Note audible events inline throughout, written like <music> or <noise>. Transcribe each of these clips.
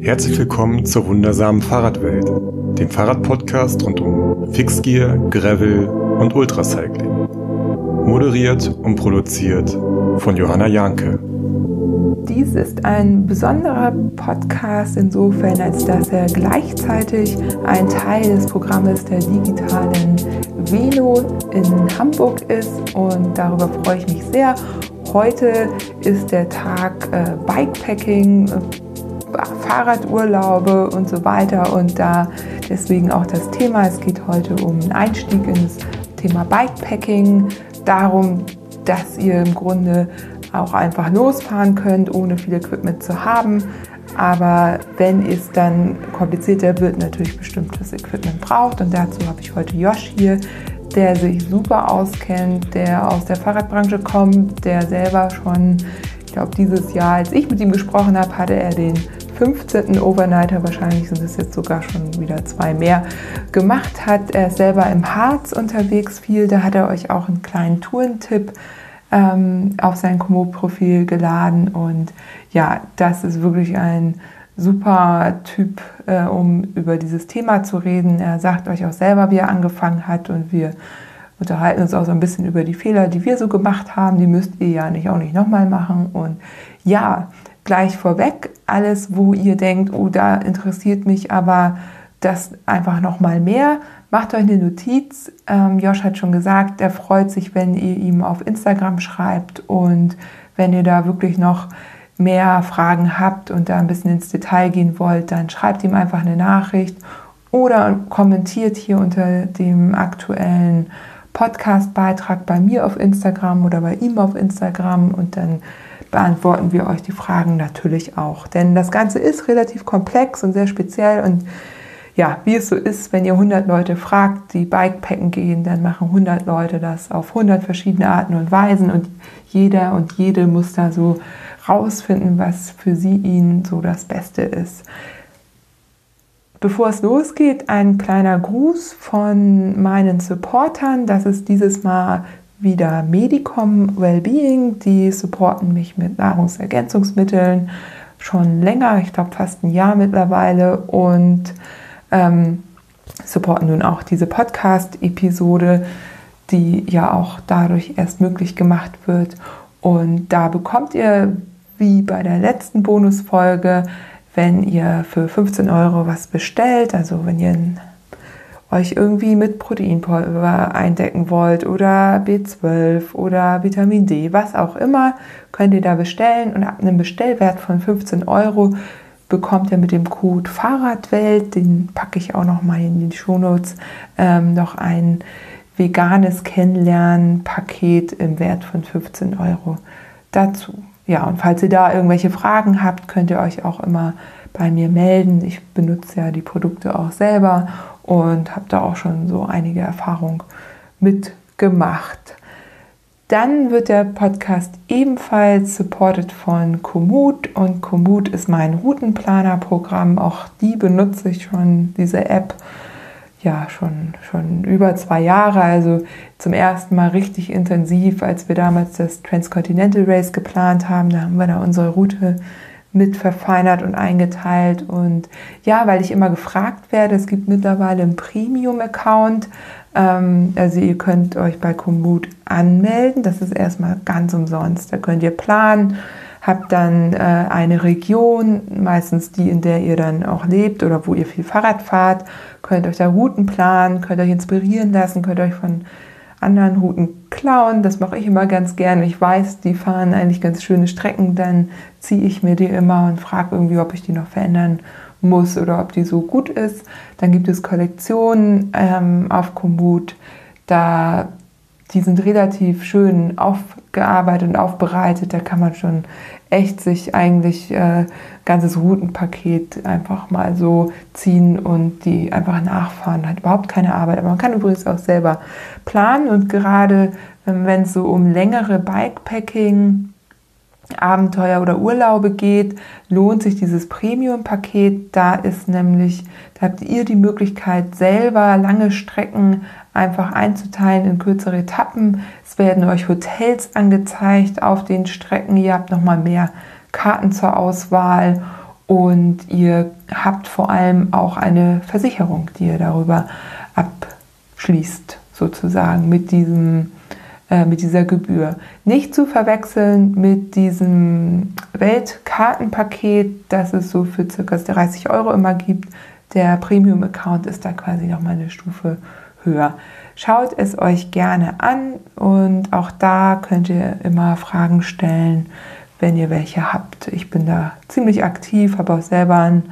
Herzlich willkommen zur wundersamen Fahrradwelt, dem Fahrradpodcast rund um Fixgear, Gravel und Ultracycling. Moderiert und produziert von Johanna Janke. Dies ist ein besonderer Podcast insofern, als dass er gleichzeitig ein Teil des Programmes der digitalen Velo in Hamburg ist und darüber freue ich mich sehr. Heute ist der Tag äh, Bikepacking Fahrradurlaube und so weiter. Und da deswegen auch das Thema. Es geht heute um einen Einstieg ins Thema Bikepacking, darum, dass ihr im Grunde auch einfach losfahren könnt, ohne viel Equipment zu haben. Aber wenn es dann komplizierter wird, natürlich bestimmtes Equipment braucht. Und dazu habe ich heute Josh hier, der sich super auskennt, der aus der Fahrradbranche kommt, der selber schon, ich glaube, dieses Jahr, als ich mit ihm gesprochen habe, hatte er den 15. Overnighter, wahrscheinlich sind es jetzt sogar schon wieder zwei mehr, gemacht hat. Er ist selber im Harz unterwegs viel. Da hat er euch auch einen kleinen Tourentipp ähm, auf sein Komoot-Profil geladen. Und ja, das ist wirklich ein super Typ, äh, um über dieses Thema zu reden. Er sagt euch auch selber, wie er angefangen hat und wir unterhalten uns auch so ein bisschen über die Fehler, die wir so gemacht haben. Die müsst ihr ja nicht auch nicht nochmal machen. Und ja, gleich vorweg, alles, wo ihr denkt, oh, da interessiert mich aber das einfach noch mal mehr, macht euch eine Notiz. Ähm, Josh hat schon gesagt, er freut sich, wenn ihr ihm auf Instagram schreibt und wenn ihr da wirklich noch mehr Fragen habt und da ein bisschen ins Detail gehen wollt, dann schreibt ihm einfach eine Nachricht oder kommentiert hier unter dem aktuellen Podcast-Beitrag bei mir auf Instagram oder bei ihm auf Instagram und dann beantworten wir euch die Fragen natürlich auch. Denn das Ganze ist relativ komplex und sehr speziell und ja, wie es so ist, wenn ihr 100 Leute fragt, die Bikepacken gehen, dann machen 100 Leute das auf 100 verschiedene Arten und Weisen und jeder und jede muss da so rausfinden, was für sie ihnen so das Beste ist. Bevor es losgeht, ein kleiner Gruß von meinen Supportern. Das ist dieses Mal wieder Medicom Wellbeing, die supporten mich mit Nahrungsergänzungsmitteln schon länger, ich glaube fast ein Jahr mittlerweile und ähm, supporten nun auch diese Podcast-Episode, die ja auch dadurch erst möglich gemacht wird. Und da bekommt ihr, wie bei der letzten Bonusfolge, wenn ihr für 15 Euro was bestellt, also wenn ihr ein euch irgendwie mit Proteinpulver eindecken wollt oder B12 oder Vitamin D, was auch immer, könnt ihr da bestellen und ab einem Bestellwert von 15 Euro bekommt ihr mit dem Code Fahrradwelt, den packe ich auch noch mal in die Shownotes, ähm, noch ein veganes Kennenlernen-Paket im Wert von 15 Euro dazu. Ja, und falls ihr da irgendwelche Fragen habt, könnt ihr euch auch immer bei mir melden. Ich benutze ja die Produkte auch selber und habe da auch schon so einige Erfahrungen mitgemacht. Dann wird der Podcast ebenfalls supported von Komoot und Komoot ist mein Routenplaner-Programm. Auch die benutze ich schon, diese App, ja, schon, schon über zwei Jahre. Also zum ersten Mal richtig intensiv, als wir damals das Transcontinental Race geplant haben. Da haben wir da unsere Route mit verfeinert und eingeteilt. Und ja, weil ich immer gefragt werde, es gibt mittlerweile einen Premium-Account. Ähm, also ihr könnt euch bei Komoot anmelden. Das ist erstmal ganz umsonst. Da könnt ihr planen, habt dann äh, eine Region, meistens die, in der ihr dann auch lebt oder wo ihr viel Fahrrad fahrt, könnt euch da Routen planen, könnt euch inspirieren lassen, könnt euch von anderen Routen klauen. Das mache ich immer ganz gerne. Ich weiß, die fahren eigentlich ganz schöne Strecken, dann ziehe ich mir die immer und frage irgendwie, ob ich die noch verändern muss oder ob die so gut ist. Dann gibt es Kollektionen ähm, auf Komoot. Da die sind relativ schön aufgearbeitet und aufbereitet. Da kann man schon echt sich eigentlich äh, ganzes Routenpaket einfach mal so ziehen und die einfach nachfahren. Hat überhaupt keine Arbeit. Aber man kann übrigens auch selber planen und gerade ähm, wenn es so um längere Bikepacking Abenteuer oder Urlaube geht, lohnt sich dieses Premium-Paket. Da ist nämlich, da habt ihr die Möglichkeit, selber lange Strecken einfach einzuteilen in kürzere Etappen. Es werden euch Hotels angezeigt auf den Strecken. Ihr habt nochmal mehr Karten zur Auswahl Und ihr habt vor allem auch eine Versicherung, die ihr darüber abschließt, sozusagen mit, diesem, äh, mit dieser Gebühr. Nicht zu verwechseln mit diesem Weltkartenpaket, das es so für ca. 30 Euro immer gibt. Der Premium-Account ist da quasi nochmal eine Stufe höher. Schaut es euch gerne an und auch da könnt ihr immer Fragen stellen, wenn ihr welche habt. Ich bin da ziemlich aktiv, habe auch selber ein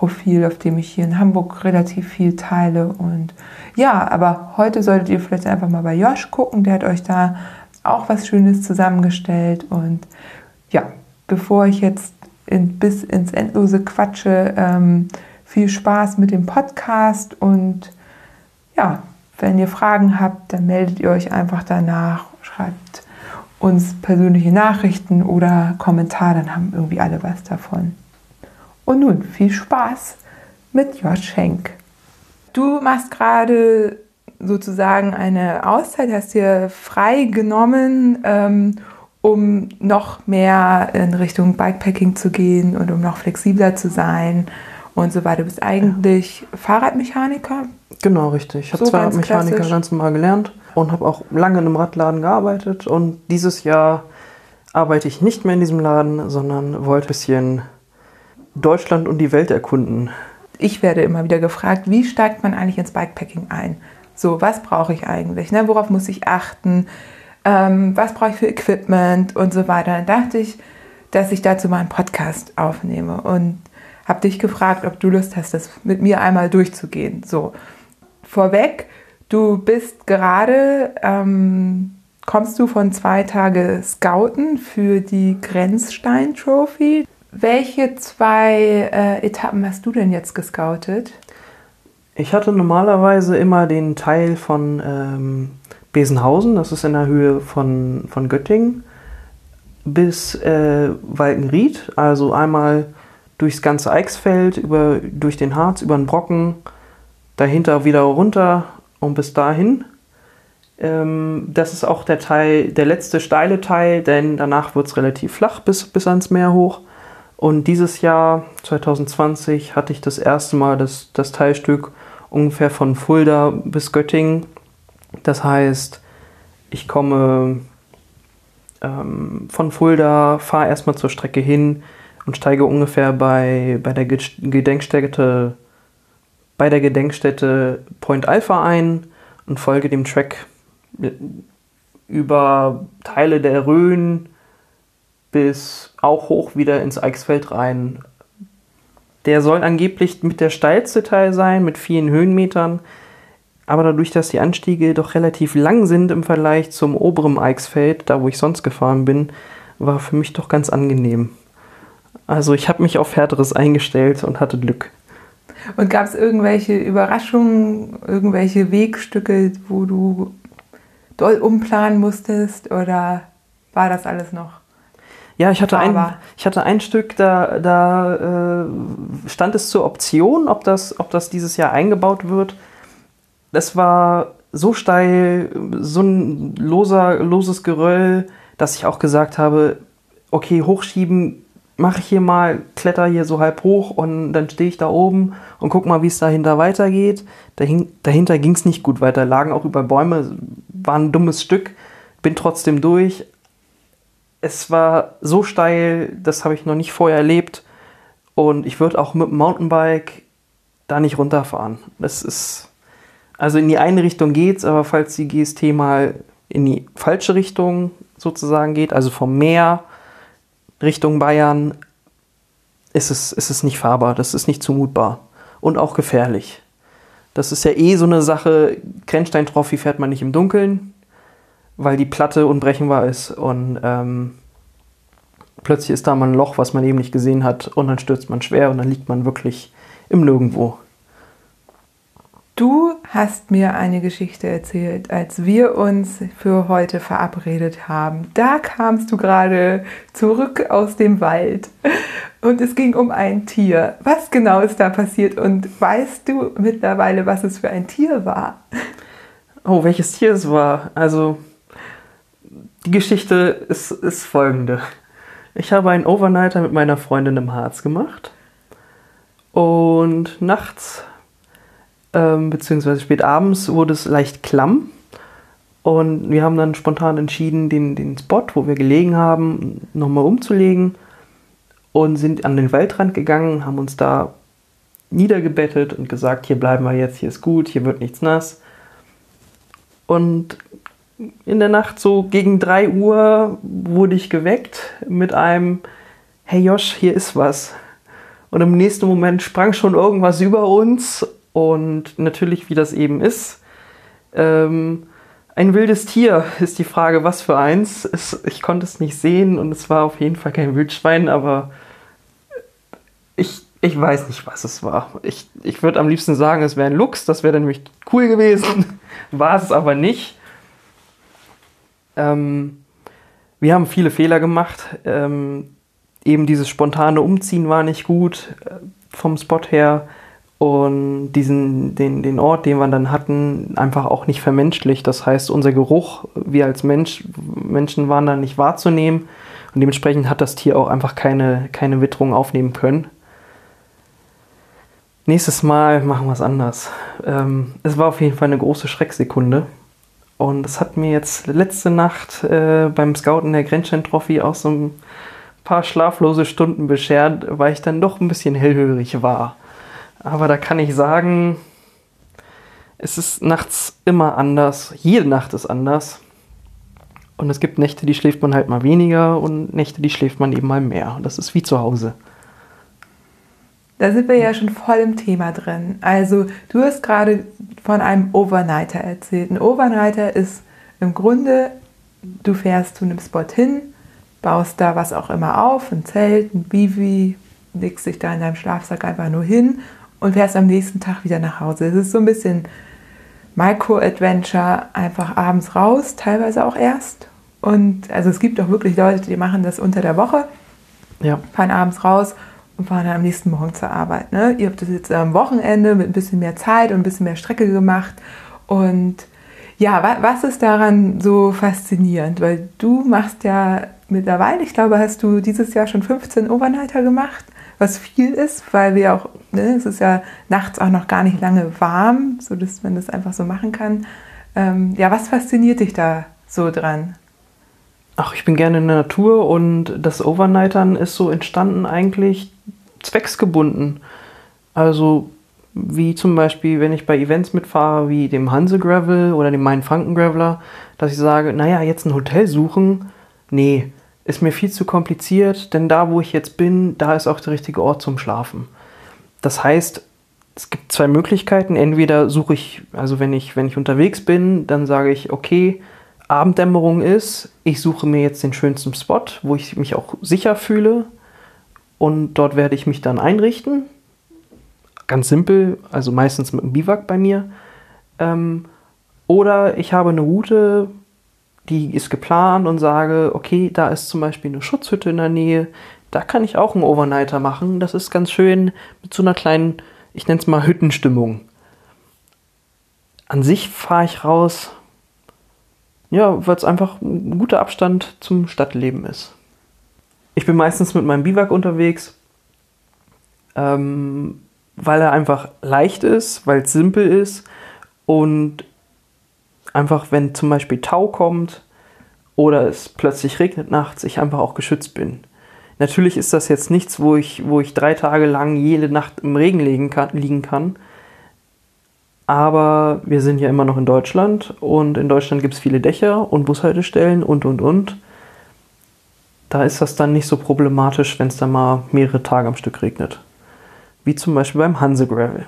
Profil, auf dem ich hier in Hamburg relativ viel teile. Und ja, aber heute solltet ihr vielleicht einfach mal bei Josh gucken, der hat euch da auch was Schönes zusammengestellt. Und ja, bevor ich jetzt in, bis ins Endlose quatsche, ähm, viel Spaß mit dem Podcast und ja, wenn ihr Fragen habt, dann meldet ihr euch einfach danach, schreibt uns persönliche Nachrichten oder Kommentare, dann haben irgendwie alle was davon. Und nun viel Spaß mit Josh Henk. Du machst gerade sozusagen eine Auszeit, hast dir frei genommen, ähm, um noch mehr in Richtung Bikepacking zu gehen und um noch flexibler zu sein und so weiter. Du bist eigentlich ja. Fahrradmechaniker, Genau, richtig. Ich habe so zwar Mechaniker klassisch. ganz normal gelernt und habe auch lange in einem Radladen gearbeitet. Und dieses Jahr arbeite ich nicht mehr in diesem Laden, sondern wollte ein bisschen Deutschland und die Welt erkunden. Ich werde immer wieder gefragt, wie steigt man eigentlich ins Bikepacking ein? So, was brauche ich eigentlich? Ne? Worauf muss ich achten? Ähm, was brauche ich für Equipment und so weiter? Dann dachte ich, dass ich dazu mal einen Podcast aufnehme und habe dich gefragt, ob du Lust hast, das mit mir einmal durchzugehen. So vorweg, du bist gerade, ähm, kommst du von zwei Tage Scouten für die Grenzstein Trophy. Welche zwei äh, Etappen hast du denn jetzt gescoutet? Ich hatte normalerweise immer den Teil von ähm, Besenhausen, das ist in der Höhe von, von Göttingen, bis äh, Walkenried, also einmal durchs ganze Eichsfeld, über, durch den Harz, über den Brocken, dahinter wieder runter und bis dahin. Ähm, das ist auch der Teil, der letzte steile Teil, denn danach wird es relativ flach bis, bis ans Meer hoch. Und dieses Jahr, 2020, hatte ich das erste Mal das, das Teilstück ungefähr von Fulda bis Göttingen. Das heißt, ich komme ähm, von Fulda, fahre erstmal zur Strecke hin und steige ungefähr bei, bei der Gedenkstätte bei der Gedenkstätte Point Alpha ein und folge dem Track über Teile der Rhön bis auch hoch wieder ins Eichsfeld rein. Der soll angeblich mit der steilste Teil sein, mit vielen Höhenmetern. Aber dadurch, dass die Anstiege doch relativ lang sind im Vergleich zum oberen Eichsfeld, da wo ich sonst gefahren bin, war für mich doch ganz angenehm. Also ich habe mich auf härteres eingestellt und hatte Glück. Und gab es irgendwelche Überraschungen, irgendwelche Wegstücke, wo du doll umplanen musstest oder war das alles noch? Ja, ich hatte, ein, ich hatte ein Stück, da, da äh, stand es zur Option, ob das, ob das dieses Jahr eingebaut wird. Das war so steil, so ein loser, loses Geröll, dass ich auch gesagt habe, okay, hochschieben mache ich hier mal, kletter hier so halb hoch und dann stehe ich da oben und guck mal, wie es dahinter weitergeht. Dahin, dahinter ging es nicht gut weiter, lagen auch über Bäume, war ein dummes Stück, bin trotzdem durch. Es war so steil, das habe ich noch nicht vorher erlebt und ich würde auch mit dem Mountainbike da nicht runterfahren. Das ist, also in die eine Richtung geht's, aber falls die GST mal in die falsche Richtung sozusagen geht, also vom Meer Richtung Bayern ist es, ist es nicht fahrbar, das ist nicht zumutbar und auch gefährlich. Das ist ja eh so eine Sache, Grenzstein-Trophy fährt man nicht im Dunkeln, weil die Platte unbrechenbar ist und ähm, plötzlich ist da mal ein Loch, was man eben nicht gesehen hat und dann stürzt man schwer und dann liegt man wirklich im Nirgendwo. Du hast mir eine Geschichte erzählt, als wir uns für heute verabredet haben. Da kamst du gerade zurück aus dem Wald und es ging um ein Tier. Was genau ist da passiert und weißt du mittlerweile, was es für ein Tier war? Oh, welches Tier es war? Also, die Geschichte ist, ist folgende. Ich habe einen Overnighter mit meiner Freundin im Harz gemacht Und nachts, ähm, beziehungsweise spät abends, wurde es leicht klamm. Und wir haben dann spontan entschieden, den, den Spot, wo wir gelegen haben, nochmal umzulegen und sind an den Waldrand gegangen, haben uns da niedergebettet und gesagt, hier bleiben wir jetzt, hier ist gut, hier wird nichts nass. Und in der Nacht so gegen 3 Uhr wurde ich geweckt mit einem, hey Josh, hier ist was. Und im nächsten Moment sprang schon irgendwas über uns und natürlich, wie das eben ist, ähm, ein wildes Tier ist die Frage, was für eins. Es, ich konnte es nicht sehen und es war auf jeden Fall kein Wildschwein, aber ich, ich weiß nicht, was es war. Ich, ich würde am liebsten sagen, es wäre ein Luchs, das wäre nämlich cool gewesen. <laughs> war es aber nicht. Ähm, wir haben viele Fehler gemacht. Ähm, eben dieses spontane Umziehen war nicht gut äh, vom Spot her und diesen, den, den Ort, den wir dann hatten, einfach auch nicht vermenschlicht. Das heißt, unser Geruch, wir als Mensch, Menschen waren da nicht wahrzunehmen und dementsprechend hat das Tier auch einfach keine, keine Witterung aufnehmen können. Nächstes Mal machen wir es anders. Ähm, es war auf jeden Fall eine große Schrecksekunde. Und es hat mir jetzt letzte Nacht äh, beim Scouten der Grenzstein Trophy auch so ein paar schlaflose Stunden beschert, weil ich dann doch ein bisschen hellhörig war. Aber da kann ich sagen, es ist nachts immer anders. Jede Nacht ist anders. Und es gibt Nächte, die schläft man halt mal weniger und Nächte, die schläft man eben mal mehr. Das ist wie zu Hause. Da sind wir ja schon voll im Thema drin. Also, du hast gerade von einem Overnighter erzählt. Ein Overnighter ist im Grunde, du fährst zu einem Spot hin, baust da was auch immer auf, ein Zelt, ein Bivi, legst dich da in deinem Schlafsack einfach nur hin und fährst am nächsten Tag wieder nach Hause. Es ist so ein bisschen Micro-Adventure, einfach abends raus, teilweise auch erst. Und also es gibt auch wirklich Leute, die machen das unter der Woche, ja. fahren abends raus und fahren dann am nächsten Morgen zur Arbeit. Ne? Ihr habt das jetzt am Wochenende mit ein bisschen mehr Zeit und ein bisschen mehr Strecke gemacht. Und ja, wa was ist daran so faszinierend? Weil du machst ja mittlerweile, ich glaube, hast du dieses Jahr schon 15 Overnighter gemacht was viel ist, weil wir auch, ne, es ist ja nachts auch noch gar nicht lange warm, sodass man das einfach so machen kann. Ähm, ja, was fasziniert dich da so dran? Ach, ich bin gerne in der Natur und das Overnightern ist so entstanden eigentlich zwecksgebunden. Also wie zum Beispiel, wenn ich bei Events mitfahre, wie dem Hanse Gravel oder dem Main Franken Graveler, dass ich sage, naja, jetzt ein Hotel suchen, nee, ist mir viel zu kompliziert, denn da, wo ich jetzt bin, da ist auch der richtige Ort zum Schlafen. Das heißt, es gibt zwei Möglichkeiten. Entweder suche ich, also wenn ich, wenn ich unterwegs bin, dann sage ich, okay, Abenddämmerung ist, ich suche mir jetzt den schönsten Spot, wo ich mich auch sicher fühle und dort werde ich mich dann einrichten. Ganz simpel, also meistens mit einem Biwak bei mir. Ähm, oder ich habe eine Route, die ist geplant und sage, okay, da ist zum Beispiel eine Schutzhütte in der Nähe, da kann ich auch einen Overnighter machen. Das ist ganz schön mit so einer kleinen, ich nenne es mal Hüttenstimmung. An sich fahre ich raus, ja, weil es einfach ein guter Abstand zum Stadtleben ist. Ich bin meistens mit meinem Biwak unterwegs, ähm, weil er einfach leicht ist, weil es simpel ist und einfach, wenn zum Beispiel Tau kommt oder es plötzlich regnet nachts, ich einfach auch geschützt bin. Natürlich ist das jetzt nichts, wo ich, wo ich drei Tage lang jede Nacht im Regen liegen kann, liegen kann. Aber wir sind ja immer noch in Deutschland und in Deutschland gibt es viele Dächer und Bushaltestellen und und und. Da ist das dann nicht so problematisch, wenn es dann mal mehrere Tage am Stück regnet. Wie zum Beispiel beim Hanse Gravel.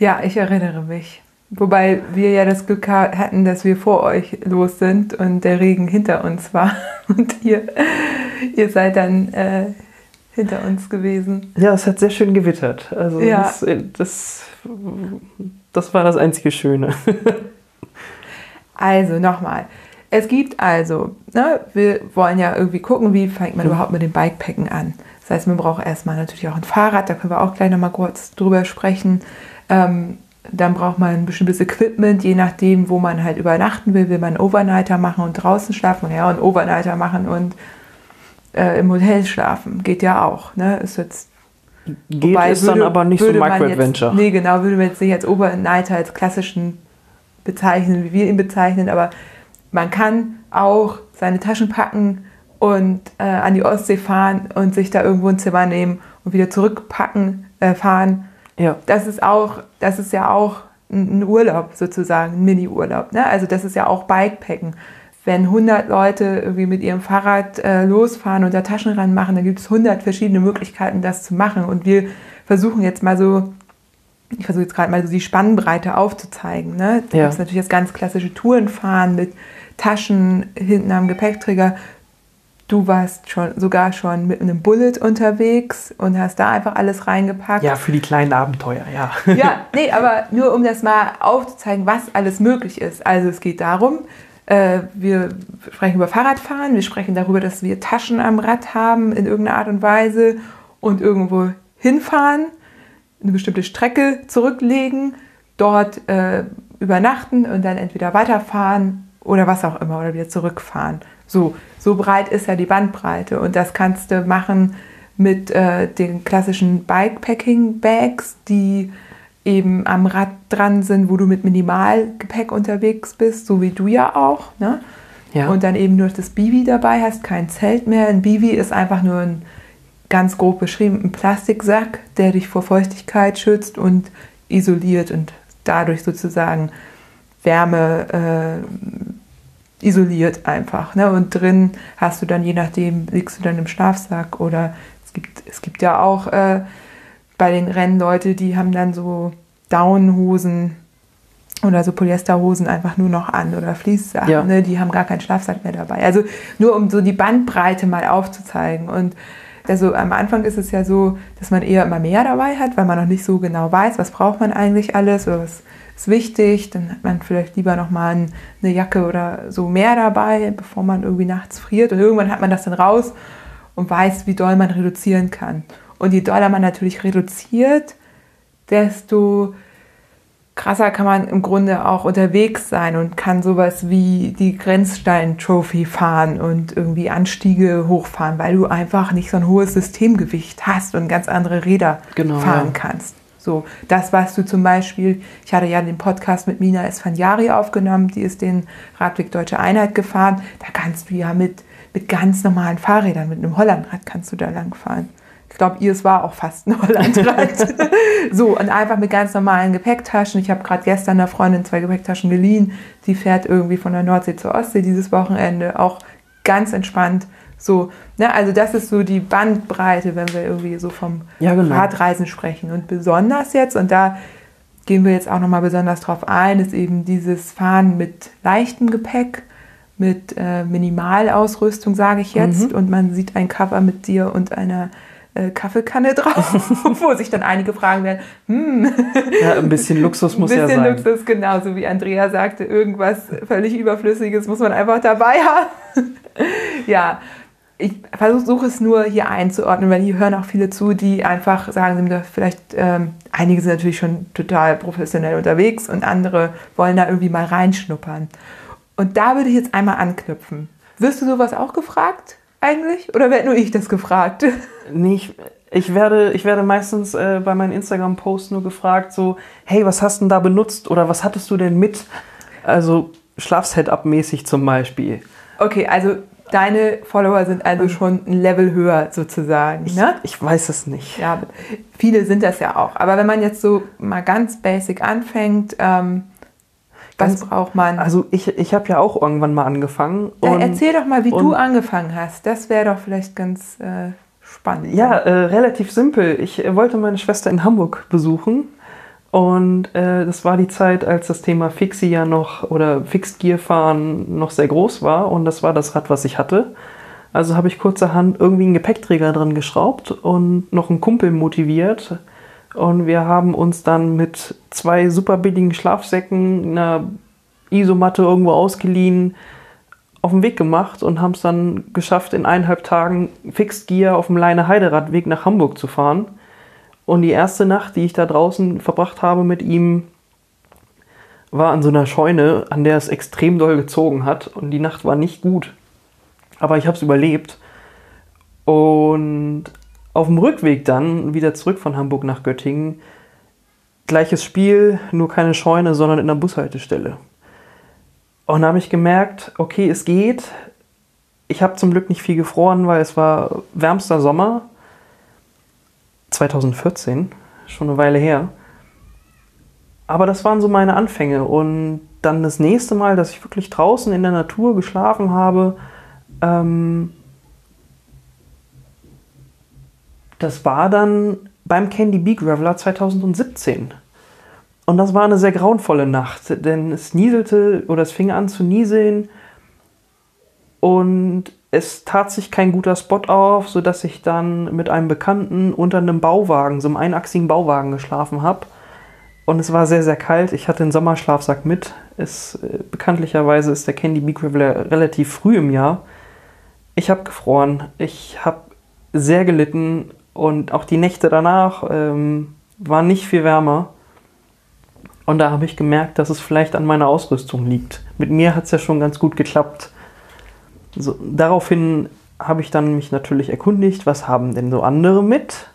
Ja, ich erinnere mich. Wobei wir ja das Glück hatten, dass wir vor euch los sind und der Regen hinter uns war. <laughs> Und ihr, ihr seid dann äh, hinter uns gewesen. Ja, es hat sehr schön gewittert. Also ja. das, äh, das, das war das einzige Schöne. Also nochmal. Es gibt also, ne, wir wollen ja irgendwie gucken, wie fängt man mhm. überhaupt mit dem Bikepacken an. Das heißt, man braucht erstmal natürlich auch ein Fahrrad, da können wir auch gleich nochmal kurz drüber sprechen. Ähm, dann braucht man ein bestimmtes Equipment, je nachdem, wo man halt übernachten will. Will man einen Overnighter machen und draußen schlafen? Ja, einen Overnighter machen und äh, im Hotel schlafen. Geht ja auch. Ne? Ist jetzt Geht Wobei ist würde, dann aber nicht so Micro-Adventure. Nee, genau, würde man jetzt nicht als Oberneiter, als klassischen bezeichnen, wie wir ihn bezeichnen, aber man kann auch seine Taschen packen und äh, an die Ostsee fahren und sich da irgendwo ein Zimmer nehmen und wieder zurückpacken, äh, fahren. Ja. Das ist auch, das ist ja auch ein Urlaub sozusagen, ein Mini-Urlaub. Ne? Also das ist ja auch Bikepacken. Wenn 100 Leute irgendwie mit ihrem Fahrrad äh, losfahren und da Taschen ranmachen, dann gibt es 100 verschiedene Möglichkeiten, das zu machen. Und wir versuchen jetzt mal so, ich versuche jetzt gerade mal so die Spannbreite aufzuzeigen. Ne? Da ja. gibt es natürlich das ganz klassische Tourenfahren mit Taschen hinten am Gepäckträger Du warst schon sogar schon mit einem Bullet unterwegs und hast da einfach alles reingepackt. Ja, für die kleinen Abenteuer, ja. Ja, nee, aber nur um das mal aufzuzeigen, was alles möglich ist. Also es geht darum, wir sprechen über Fahrradfahren, wir sprechen darüber, dass wir Taschen am Rad haben in irgendeiner Art und Weise und irgendwo hinfahren, eine bestimmte Strecke zurücklegen, dort äh, übernachten und dann entweder weiterfahren oder was auch immer oder wieder zurückfahren. So, so breit ist ja die Bandbreite und das kannst du machen mit äh, den klassischen Bikepacking-Bags, die eben am Rad dran sind, wo du mit Minimalgepäck unterwegs bist, so wie du ja auch. Ne? Ja. Und dann eben nur das Bivi dabei hast, kein Zelt mehr. Ein Bivi ist einfach nur ein ganz grob beschrieben, ein Plastiksack, der dich vor Feuchtigkeit schützt und isoliert und dadurch sozusagen Wärme äh, isoliert einfach. Ne? Und drin hast du dann, je nachdem, liegst du dann im Schlafsack oder es gibt, es gibt ja auch äh, bei den Rennen Leute, die haben dann so Downhosen oder so Polyesterhosen einfach nur noch an oder Fließsachen, ja. ne? die haben gar keinen Schlafsack mehr dabei. Also nur um so die Bandbreite mal aufzuzeigen und also am Anfang ist es ja so, dass man eher immer mehr dabei hat, weil man noch nicht so genau weiß, was braucht man eigentlich alles oder was ist wichtig. Dann hat man vielleicht lieber noch mal eine Jacke oder so mehr dabei, bevor man irgendwie nachts friert. Und irgendwann hat man das dann raus und weiß, wie doll man reduzieren kann. Und je doller man natürlich reduziert, desto krasser kann man im Grunde auch unterwegs sein und kann sowas wie die Grenzstein-Trophy fahren und irgendwie Anstiege hochfahren, weil du einfach nicht so ein hohes Systemgewicht hast und ganz andere Räder genau, fahren ja. kannst. So, das, was du zum Beispiel, ich hatte ja den Podcast mit Mina Esfanjari aufgenommen, die ist den Radweg Deutsche Einheit gefahren. Da kannst du ja mit, mit ganz normalen Fahrrädern, mit einem Hollandrad kannst du da lang fahren. Ich glaube, ihr es war auch fast ein Hollandrad. <laughs> so, und einfach mit ganz normalen Gepäcktaschen. Ich habe gerade gestern einer Freundin zwei Gepäcktaschen geliehen. Die fährt irgendwie von der Nordsee zur Ostsee dieses Wochenende. Auch ganz entspannt so, ne, also das ist so die Bandbreite, wenn wir irgendwie so vom ja, genau. Radreisen sprechen. Und besonders jetzt, und da gehen wir jetzt auch nochmal besonders drauf ein, ist eben dieses Fahren mit leichtem Gepäck, mit äh, Minimalausrüstung, sage ich jetzt. Mhm. Und man sieht ein Cover mit dir und einer äh, Kaffeekanne drauf, <laughs> wo sich dann einige fragen werden, hm. Ja, ein bisschen Luxus muss ja sein. Ein bisschen Luxus, genauso wie Andrea sagte, irgendwas völlig Überflüssiges muss man einfach dabei <laughs> haben. ja, ich versuche es nur hier einzuordnen, weil hier hören auch viele zu, die einfach sagen, vielleicht ähm, einige sind natürlich schon total professionell unterwegs und andere wollen da irgendwie mal reinschnuppern. Und da würde ich jetzt einmal anknüpfen. Wirst du sowas auch gefragt eigentlich? Oder werde nur ich das gefragt? <laughs> Nee, ich, ich, werde, ich werde meistens äh, bei meinen Instagram-Posts nur gefragt, so, hey, was hast du denn da benutzt oder was hattest du denn mit? Also Schlafsetup-mäßig zum Beispiel. Okay, also deine Follower sind also hm. schon ein Level höher sozusagen. Ne? Ich, ich, weiß es nicht. Ja, viele sind das ja auch. Aber wenn man jetzt so mal ganz basic anfängt, ähm, was braucht man? Also ich, ich habe ja auch irgendwann mal angefangen. Und, erzähl doch mal, wie du angefangen hast. Das wäre doch vielleicht ganz äh, spannend. Ja, äh, relativ simpel. Ich äh, wollte meine Schwester in Hamburg besuchen und äh, das war die Zeit, als das Thema Fixie ja noch oder Fixed Gear fahren noch sehr groß war und das war das Rad, was ich hatte. Also habe ich kurzerhand irgendwie einen Gepäckträger dran geschraubt und noch einen Kumpel motiviert. Und wir haben uns dann mit zwei super billigen Schlafsäcken, einer Isomatte irgendwo ausgeliehen, auf den Weg gemacht und haben es dann geschafft, in eineinhalb Tagen Fixed Gear auf dem Leine Heideradweg nach Hamburg zu fahren. Und die erste Nacht, die ich da draußen verbracht habe mit ihm, war an so einer Scheune, an der es extrem doll gezogen hat. Und die Nacht war nicht gut. Aber ich habe es überlebt. Und Auf dem Rückweg dann wieder zurück von Hamburg nach Göttingen. Gleiches Spiel, nur keine Scheune, sondern in der Bushaltestelle. Und da habe ich gemerkt, okay, es geht. Ich habe zum Glück nicht viel gefroren, weil es war wärmster Sommer. 2014, schon eine Weile her. Aber das waren so meine Anfänge. Und dann das nächste Mal, dass ich wirklich draußen in der Natur geschlafen habe, ähm, das war dann beim Candy Bee Graveler 2017. Und das war eine sehr grauenvolle Nacht, denn es nieselte oder es fing an zu nieseln und es tat sich kein guter Spot auf, sodass ich dann mit einem Bekannten unter einem Bauwagen, so einem einachsigen Bauwagen geschlafen habe. Und es war sehr, sehr kalt. Ich hatte einen Sommerschlafsack mit. Es, äh, bekanntlicherweise ist der Candy Bee Graveler relativ früh im Jahr. Ich habe gefroren. Ich habe sehr gelitten und auch die Nächte danach ähm, waren nicht viel wärmer. Und da habe ich gemerkt, dass es vielleicht an meiner Ausrüstung liegt. Mit mir hat es ja schon ganz gut geklappt. So, daraufhin habe ich dann mich natürlich erkundigt, was haben denn so andere mit?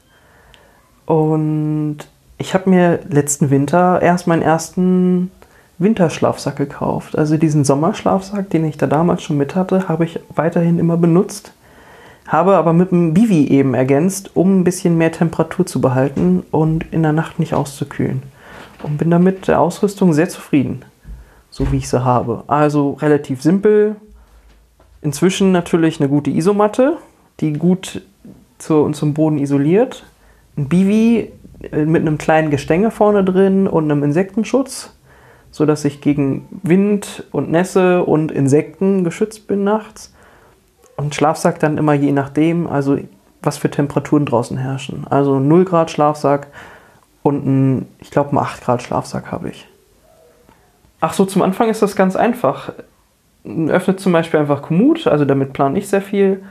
Und ich habe mir letzten Winter erst meinen ersten Winterschlafsack gekauft. Also diesen Sommerschlafsack, den ich da damals schon mit hatte, habe ich weiterhin immer benutzt habe aber mit einem Bivi eben ergänzt, um ein bisschen mehr Temperatur zu behalten und in der Nacht nicht auszukühlen. Und bin damit der Ausrüstung sehr zufrieden, so wie ich sie habe. Also relativ simpel. Inzwischen natürlich eine gute Isomatte, die gut zu, zum Boden isoliert. Ein Bivi äh, mit einem kleinen Gestänge vorne drin und einem Insektenschutz, sodass ich gegen Wind und Nässe und Insekten geschützt bin nachts und Schlafsack dann immer je nachdem, also was für Temperaturen draußen herrschen. Also 0 Grad Schlafsack und ein, ich glaube, einen 8 Grad Schlafsack habe ich. Ach so, zum Anfang ist das ganz einfach. Öffnet zum Beispiel einfach Komoot, also damit plane ich sehr viel.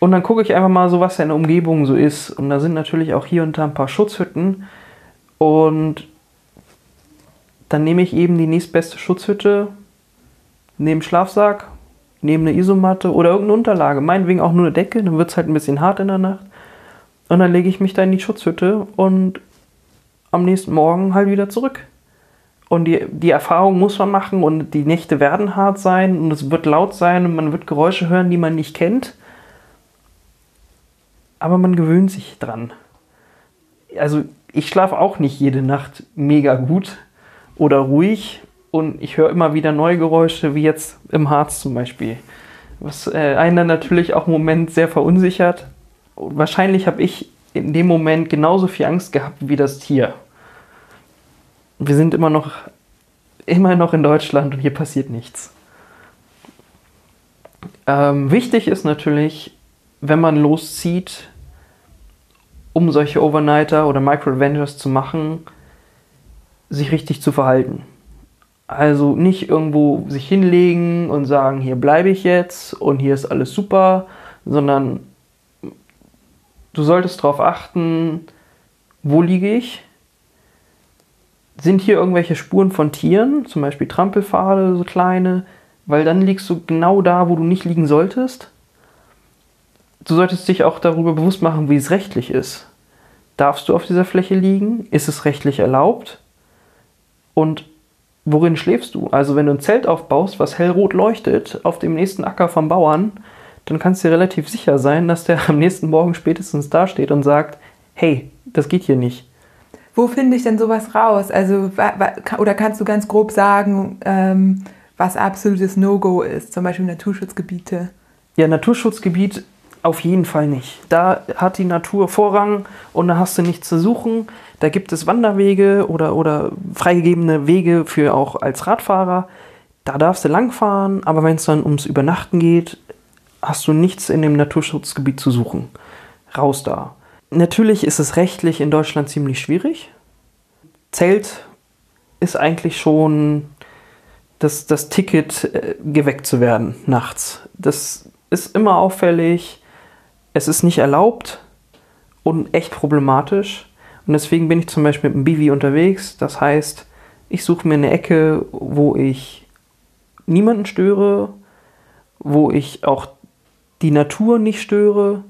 Und dann gucke ich einfach mal so, was in der Umgebung so ist. Und da sind natürlich auch hier und da ein paar Schutzhütten. Und dann nehme ich eben die nächstbeste Schutzhütte, nehme Schlafsack nehme eine Isomatte oder irgendeine Unterlage, meinetwegen auch nur eine Decke, dann wird es halt ein bisschen hart in der Nacht. Und dann lege ich mich da in die Schutzhütte und am nächsten Morgen halt wieder zurück. Und die, die Erfahrung muss man machen und die Nächte werden hart sein und es wird laut sein und man wird Geräusche hören, die man nicht kennt. Aber man gewöhnt sich dran. Also ich schlafe auch nicht jede Nacht mega gut oder ruhig und ich höre immer wieder neue Geräusche, wie jetzt im Harz zum Beispiel. Was äh, einen dann natürlich auch im Moment sehr verunsichert. Und wahrscheinlich habe ich in dem Moment genauso viel Angst gehabt wie das Tier. Wir sind immer noch, immer noch in Deutschland und hier passiert nichts. Ähm, wichtig ist natürlich, wenn man loszieht, um solche Overnighter oder Micro-Adventures zu machen, sich richtig zu verhalten. Also nicht irgendwo sich hinlegen und sagen, hier bleibe ich jetzt und hier ist alles super, sondern du solltest darauf achten, wo liege ich? Sind hier irgendwelche Spuren von Tieren, zum Beispiel Trampelpfade, so kleine, weil dann liegst du genau da, wo du nicht liegen solltest. Du solltest dich auch darüber bewusst machen, wie es rechtlich ist. Darfst du auf dieser Fläche liegen? Ist es rechtlich erlaubt? Und worin schläfst du? Also wenn du ein Zelt aufbaust, was hellrot leuchtet, auf dem nächsten Acker vom Bauern, dann kannst du dir relativ sicher sein, dass der <laughs> am nächsten Morgen spätestens da steht und sagt, hey, das geht hier nicht. Wo finde ich denn sowas raus? Also, oder kannst du ganz grob sagen, ähm, was absolutes No-Go ist, zum Beispiel Naturschutzgebiete? Ja, Naturschutzgebiet auf jeden Fall nicht. Da hat die Natur Vorrang und da hast du nichts zu suchen. Da gibt es Wanderwege oder, oder freigegebene Wege für auch als Radfahrer. Da darfst du langfahren, aber wenn es dann ums Übernachten geht, hast du nichts in dem Naturschutzgebiet zu suchen. Raus da. Natürlich ist es rechtlich in Deutschland ziemlich schwierig. Zelt ist eigentlich schon das, das Ticket, äh, geweckt zu werden nachts. Das ist immer auffällig. Es ist nicht erlaubt und echt problematisch. Und deswegen bin ich zum Beispiel mit dem Bivi unterwegs. Das heißt, ich suche mir eine Ecke, wo ich niemanden störe, wo ich auch die Natur nicht störe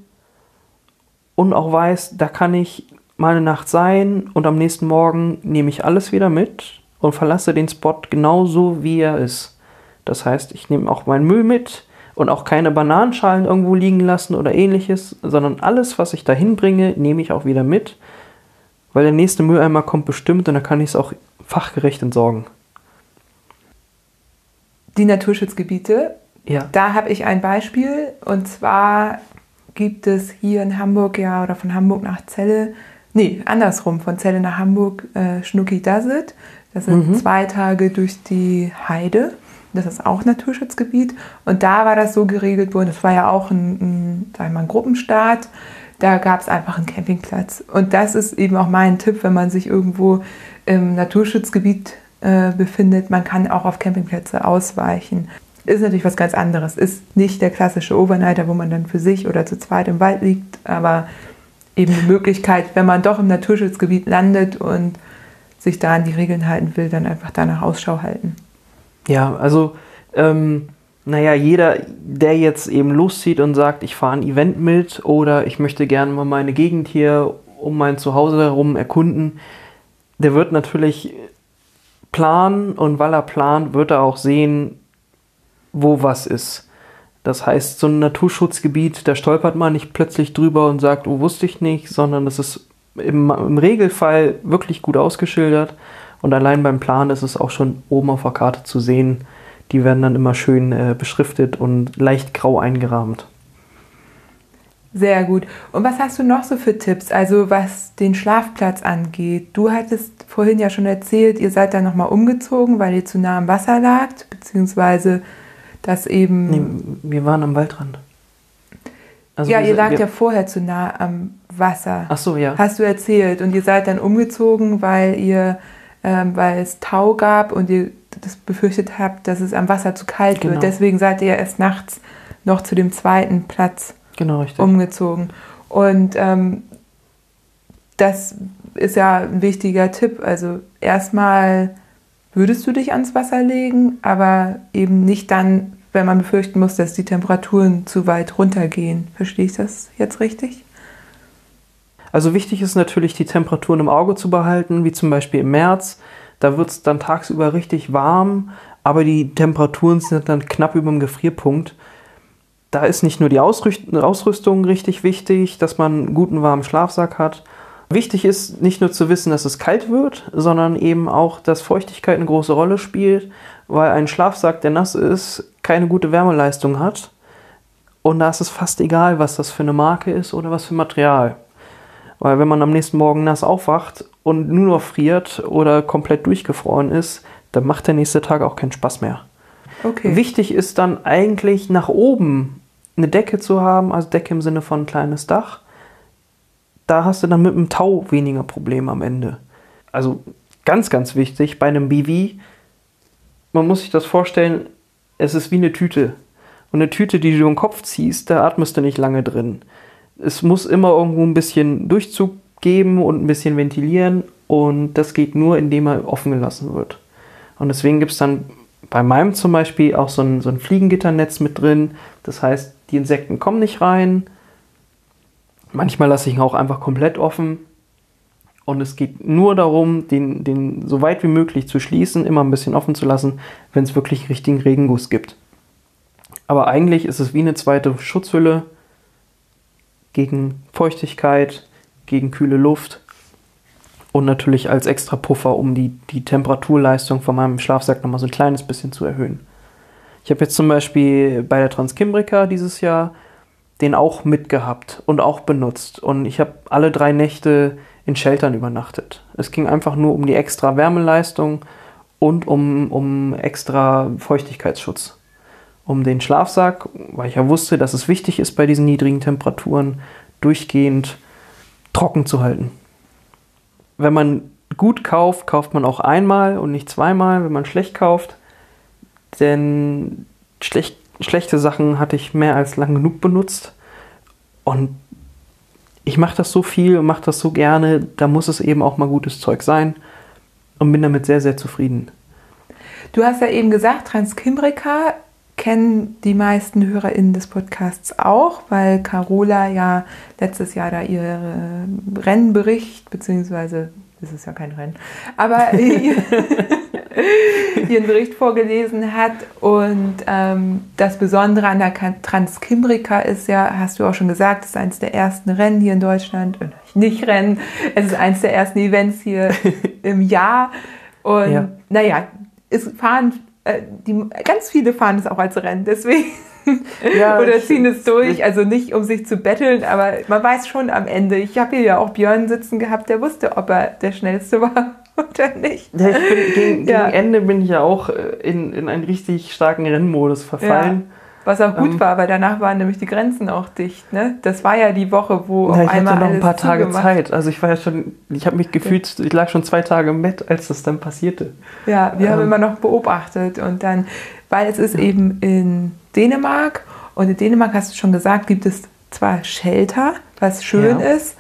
und auch weiß, da kann ich mal eine Nacht sein und am nächsten Morgen nehme ich alles wieder mit und verlasse den Spot genauso, wie er ist. Das heißt, ich nehme auch meinen Müll mit und auch keine Bananenschalen irgendwo liegen lassen oder ähnliches, sondern alles, was ich dahin bringe, nehme ich auch wieder mit, weil der nächste Mülleimer kommt bestimmt und dann kann ich es auch fachgerecht entsorgen. Die Naturschutzgebiete, ja. da habe ich ein Beispiel und zwar gibt es hier in Hamburg ja oder von Hamburg nach Celle, nee, andersrum, von Celle nach Hamburg äh, Schnucki Dasit. Das sind mhm. zwei Tage durch die Heide. Das ist auch Naturschutzgebiet. Und da war das so geregelt worden, das war ja auch ein, ein, mal, ein Gruppenstart. Da gab es einfach einen Campingplatz. Und das ist eben auch mein Tipp, wenn man sich irgendwo im Naturschutzgebiet äh, befindet. Man kann auch auf Campingplätze ausweichen. Ist natürlich was ganz anderes. Ist nicht der klassische Overnighter, wo man dann für sich oder zu zweit im Wald liegt, aber eben die Möglichkeit, wenn man doch im Naturschutzgebiet landet und sich da an die Regeln halten will, dann einfach danach Ausschau halten. Ja, also, ähm, naja, jeder, der jetzt eben loszieht und sagt, ich fahre ein Event mit oder ich möchte gerne mal meine Gegend hier um mein Zuhause herum erkunden, der wird natürlich planen und weil er plant, wird er auch sehen, wo was ist. Das heißt, so ein Naturschutzgebiet, da stolpert man nicht plötzlich drüber und sagt, oh, wusste ich nicht, sondern das ist im, im Regelfall wirklich gut ausgeschildert. Und allein beim Plan ist es auch schon oben auf der Karte zu sehen. Die werden dann immer schön äh, beschriftet und leicht grau eingerahmt. Sehr gut. Und was hast du noch so für Tipps, also was den Schlafplatz angeht? Du hattest vorhin ja schon erzählt, ihr seid dann nochmal umgezogen, weil ihr zu nah am Wasser lagt, beziehungsweise das eben. Nee, wir waren am Waldrand. Also ja, ihr lagt ja vorher zu nah am Wasser. Ach so, ja. Hast du erzählt. Und ihr seid dann umgezogen, weil ihr ähm, weil es Tau gab und ihr das befürchtet habt, dass es am Wasser zu kalt genau. wird. Deswegen seid ihr erst nachts noch zu dem zweiten Platz genau, umgezogen. Und ähm, das ist ja ein wichtiger Tipp. Also erstmal würdest du dich ans Wasser legen, aber eben nicht dann, wenn man befürchten muss, dass die Temperaturen zu weit runtergehen. Verstehe ich das jetzt richtig? Also wichtig ist natürlich, die Temperaturen im Auge zu behalten, wie zum Beispiel im März. Da wird es dann tagsüber richtig warm, aber die Temperaturen sind dann knapp über dem Gefrierpunkt. Da ist nicht nur die Ausrüstung richtig wichtig, dass man einen guten warmen Schlafsack hat. Wichtig ist nicht nur zu wissen, dass es kalt wird, sondern eben auch, dass Feuchtigkeit eine große Rolle spielt, weil ein Schlafsack, der nass ist, keine gute Wärmeleistung hat. Und da ist es fast egal, was das für eine Marke ist oder was für Material. Weil wenn man am nächsten Morgen nass aufwacht und nur noch friert oder komplett durchgefroren ist, dann macht der nächste Tag auch keinen Spaß mehr. Okay. Wichtig ist dann eigentlich nach oben eine Decke zu haben, also Decke im Sinne von kleines Dach. Da hast du dann mit dem Tau weniger Probleme am Ende. Also ganz, ganz wichtig bei einem BV, man muss sich das vorstellen, es ist wie eine Tüte. Und eine Tüte, die du im Kopf ziehst, da atmest du nicht lange drin es muss immer irgendwo ein bisschen Durchzug geben und ein bisschen ventilieren und das geht nur, indem er offen gelassen wird. Und deswegen gibt es dann bei meinem zum Beispiel auch so ein, so ein Fliegengitternetz mit drin. Das heißt, die Insekten kommen nicht rein. Manchmal lasse ich ihn auch einfach komplett offen. Und es geht nur darum, den, den so weit wie möglich zu schließen, immer ein bisschen offen zu lassen, wenn es wirklich richtigen Regenguss gibt. Aber eigentlich ist es wie eine zweite Schutzhülle gegen Feuchtigkeit, gegen kühle Luft und natürlich als extra Puffer, um die, die Temperaturleistung von meinem Schlafsack nochmal so ein kleines bisschen zu erhöhen. Ich habe jetzt zum Beispiel bei der Transkimbrika dieses Jahr den auch mitgehabt und auch benutzt. Und ich habe alle drei Nächte in Sheltern übernachtet. Es ging einfach nur um die extra Wärmeleistung und um, um extra Feuchtigkeitsschutz um den Schlafsack, weil ich ja wusste, dass es wichtig ist, bei diesen niedrigen Temperaturen durchgehend trocken zu halten. Wenn man gut kauft, kauft man auch einmal und nicht zweimal, wenn man schlecht kauft. Denn schlecht, schlechte Sachen hatte ich mehr als lang genug benutzt. Und ich mache das so viel und mache das so gerne, da muss es eben auch mal gutes Zeug sein und bin damit sehr, sehr zufrieden. Du hast ja eben gesagt, Transkimbrika kennen die meisten HörerInnen des Podcasts auch, weil Carola ja letztes Jahr da ihren Rennbericht, beziehungsweise ist es ja kein Rennen, aber <laughs> ihren Bericht vorgelesen hat. Und ähm, das Besondere an der Transkimbrika ist ja, hast du auch schon gesagt, es ist eines der ersten Rennen hier in Deutschland. Äh, nicht Rennen, es ist eines der ersten Events hier <laughs> im Jahr. Und ja. naja, es fahren, die, ganz viele fahren es auch als Rennen, deswegen. Ja, <laughs> oder ziehen es durch, also nicht um sich zu betteln, aber man weiß schon am Ende. Ich habe hier ja auch Björn sitzen gehabt, der wusste, ob er der Schnellste <laughs> war oder nicht. Ja, bin, gegen, ja. gegen Ende bin ich ja auch äh, in, in einen richtig starken Rennmodus verfallen. Was auch gut ähm, war, weil danach waren nämlich die Grenzen auch dicht. Ne? Das war ja die Woche, wo ja, auf einmal hatte noch ein paar Tage zugemacht. Zeit. Also ich war ja schon, ich habe mich gefühlt, ich lag schon zwei Tage im Bett, als das dann passierte. Ja, wir ähm, haben immer noch beobachtet und dann, weil es ist ja. eben in Dänemark und in Dänemark hast du schon gesagt, gibt es zwar Shelter, was schön ja. ist,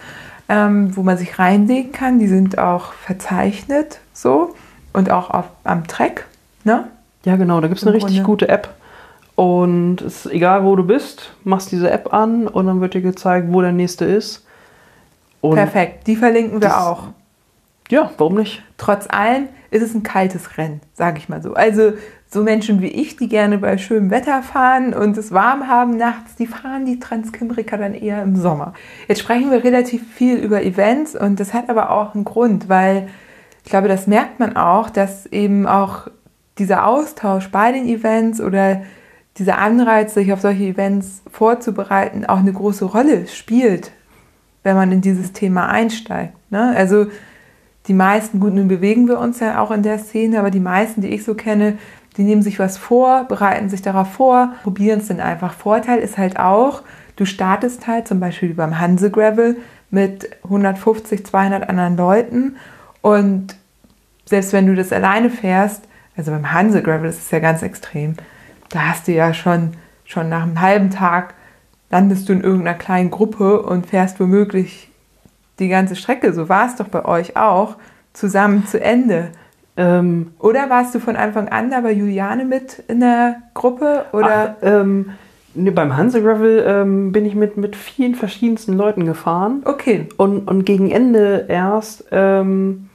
ähm, wo man sich reinlegen kann. Die sind auch verzeichnet so und auch auf, am Track. Ne? Ja, genau, da gibt es eine richtig gute App. Und es ist egal, wo du bist, machst diese App an und dann wird dir gezeigt, wo der nächste ist. Und Perfekt, die verlinken wir auch. Ja, warum nicht? Trotz allem ist es ein kaltes Rennen, sage ich mal so. Also so Menschen wie ich, die gerne bei schönem Wetter fahren und es warm haben nachts, die fahren die Transkimbrika dann eher im Sommer. Jetzt sprechen wir relativ viel über Events und das hat aber auch einen Grund, weil ich glaube, das merkt man auch, dass eben auch dieser Austausch bei den Events oder dieser Anreiz, sich auf solche Events vorzubereiten, auch eine große Rolle spielt, wenn man in dieses Thema einsteigt. Ne? Also die meisten, gut, nun bewegen wir uns ja auch in der Szene, aber die meisten, die ich so kenne, die nehmen sich was vor, bereiten sich darauf vor, probieren es dann einfach. Vorteil ist halt auch, du startest halt zum Beispiel beim Hanse Gravel mit 150, 200 anderen Leuten und selbst wenn du das alleine fährst, also beim Hanse Gravel ist es ja ganz extrem, da hast du ja schon, schon nach einem halben Tag landest du in irgendeiner kleinen Gruppe und fährst womöglich die ganze Strecke, so war es doch bei euch auch, zusammen zu Ende. Ähm, oder warst du von Anfang an da bei Juliane mit in der Gruppe? Oder? Ach, ähm, nee, beim Hanse Gravel ähm, bin ich mit, mit vielen verschiedensten Leuten gefahren. Okay. Und, und gegen Ende erst ähm,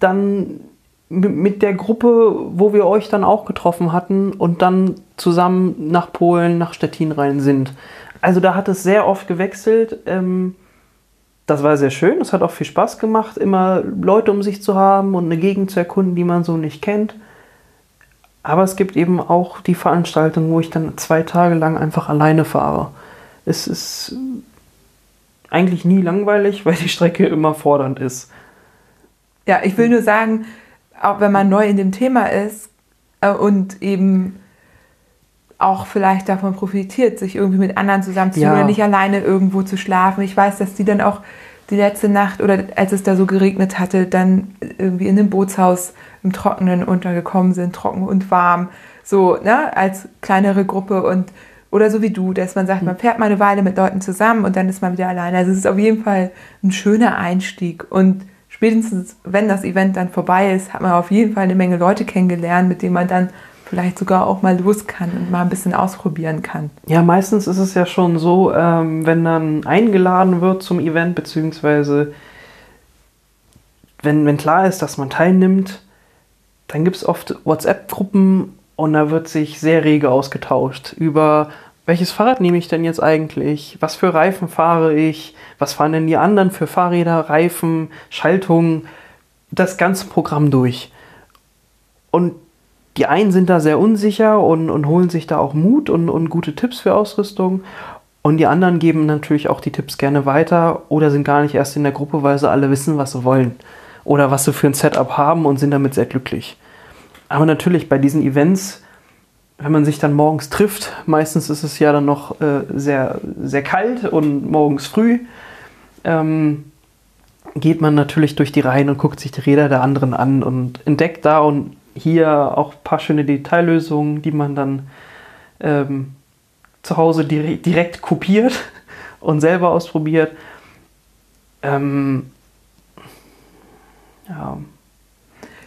dann mit der Gruppe, wo wir euch dann auch getroffen hatten und dann zusammen nach Polen, nach Stettin rein sind. Also da hat es sehr oft gewechselt. Ähm, das war sehr schön, es hat auch viel Spaß gemacht, immer Leute um sich zu haben und eine Gegend zu erkunden, die man so nicht kennt. Aber es gibt eben auch die Veranstaltung, wo ich dann zwei Tage lang einfach alleine fahre. Es ist eigentlich nie langweilig, <laughs> weil die Strecke immer fordernd ist. Ja, ich will nur sagen, auch wenn man neu in dem Thema ist äh, und eben auch vielleicht davon profitiert, sich irgendwie mit anderen zusammenzutun ja. oder nicht alleine irgendwo zu schlafen. Ich weiß, dass die dann auch die letzte Nacht oder als es da so geregnet hatte, dann irgendwie in einem Bootshaus im Trockenen untergekommen sind, trocken und warm, so, ne, als kleinere Gruppe und oder so wie du, dass man sagt, man hm. fährt mal eine Weile mit Leuten zusammen und dann ist man wieder alleine. Also es ist auf jeden Fall ein schöner Einstieg und spätestens, wenn das Event dann vorbei ist, hat man auf jeden Fall eine Menge Leute kennengelernt, mit denen man dann vielleicht sogar auch mal los kann und mal ein bisschen ausprobieren kann. Ja, meistens ist es ja schon so, ähm, wenn dann eingeladen wird zum Event, beziehungsweise wenn, wenn klar ist, dass man teilnimmt, dann gibt es oft WhatsApp-Gruppen und da wird sich sehr rege ausgetauscht über welches Fahrrad nehme ich denn jetzt eigentlich? Was für Reifen fahre ich? Was fahren denn die anderen für Fahrräder, Reifen, Schaltungen? Das ganze Programm durch. Und die einen sind da sehr unsicher und, und holen sich da auch Mut und, und gute Tipps für Ausrüstung. Und die anderen geben natürlich auch die Tipps gerne weiter oder sind gar nicht erst in der Gruppe, weil sie alle wissen, was sie wollen oder was sie für ein Setup haben und sind damit sehr glücklich. Aber natürlich bei diesen Events, wenn man sich dann morgens trifft, meistens ist es ja dann noch äh, sehr, sehr kalt und morgens früh, ähm, geht man natürlich durch die Reihen und guckt sich die Räder der anderen an und entdeckt da und hier auch ein paar schöne Detaillösungen, die man dann ähm, zu Hause direkt, direkt kopiert <laughs> und selber ausprobiert. Ähm, ja.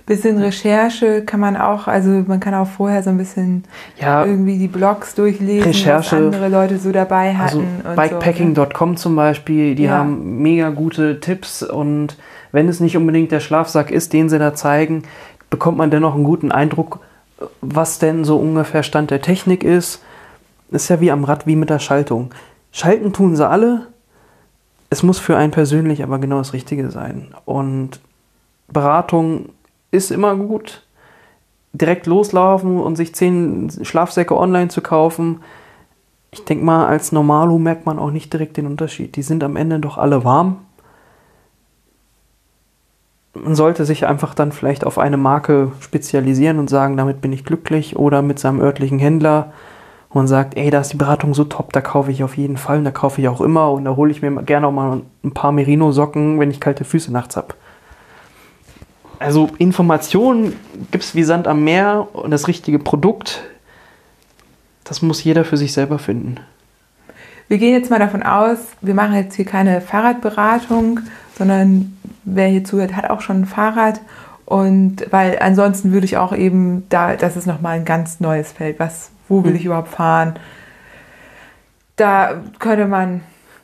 Bisschen Recherche kann man auch, also man kann auch vorher so ein bisschen ja, irgendwie die Blogs durchlesen, Recherche, was andere Leute so dabei hatten. Also Bikepacking.com so. zum Beispiel, die ja. haben mega gute Tipps und wenn es nicht unbedingt der Schlafsack ist, den sie da zeigen, bekommt man dennoch einen guten Eindruck, was denn so ungefähr Stand der Technik ist. Ist ja wie am Rad, wie mit der Schaltung. Schalten tun sie alle. Es muss für einen persönlich aber genau das Richtige sein. Und Beratung ist immer gut. Direkt loslaufen und sich zehn Schlafsäcke online zu kaufen. Ich denke mal, als Normalo merkt man auch nicht direkt den Unterschied. Die sind am Ende doch alle warm. Man sollte sich einfach dann vielleicht auf eine Marke spezialisieren und sagen, damit bin ich glücklich oder mit seinem örtlichen Händler und sagt, ey, da ist die Beratung so top, da kaufe ich auf jeden Fall und da kaufe ich auch immer und da hole ich mir gerne auch mal ein paar Merino-Socken, wenn ich kalte Füße nachts habe. Also Informationen gibt es wie Sand am Meer und das richtige Produkt, das muss jeder für sich selber finden. Wir gehen jetzt mal davon aus, wir machen jetzt hier keine Fahrradberatung, sondern wer hier zuhört, hat auch schon ein Fahrrad. Und weil ansonsten würde ich auch eben, da, das ist nochmal ein ganz neues Feld. Was, wo will hm. ich überhaupt fahren? Da könnte man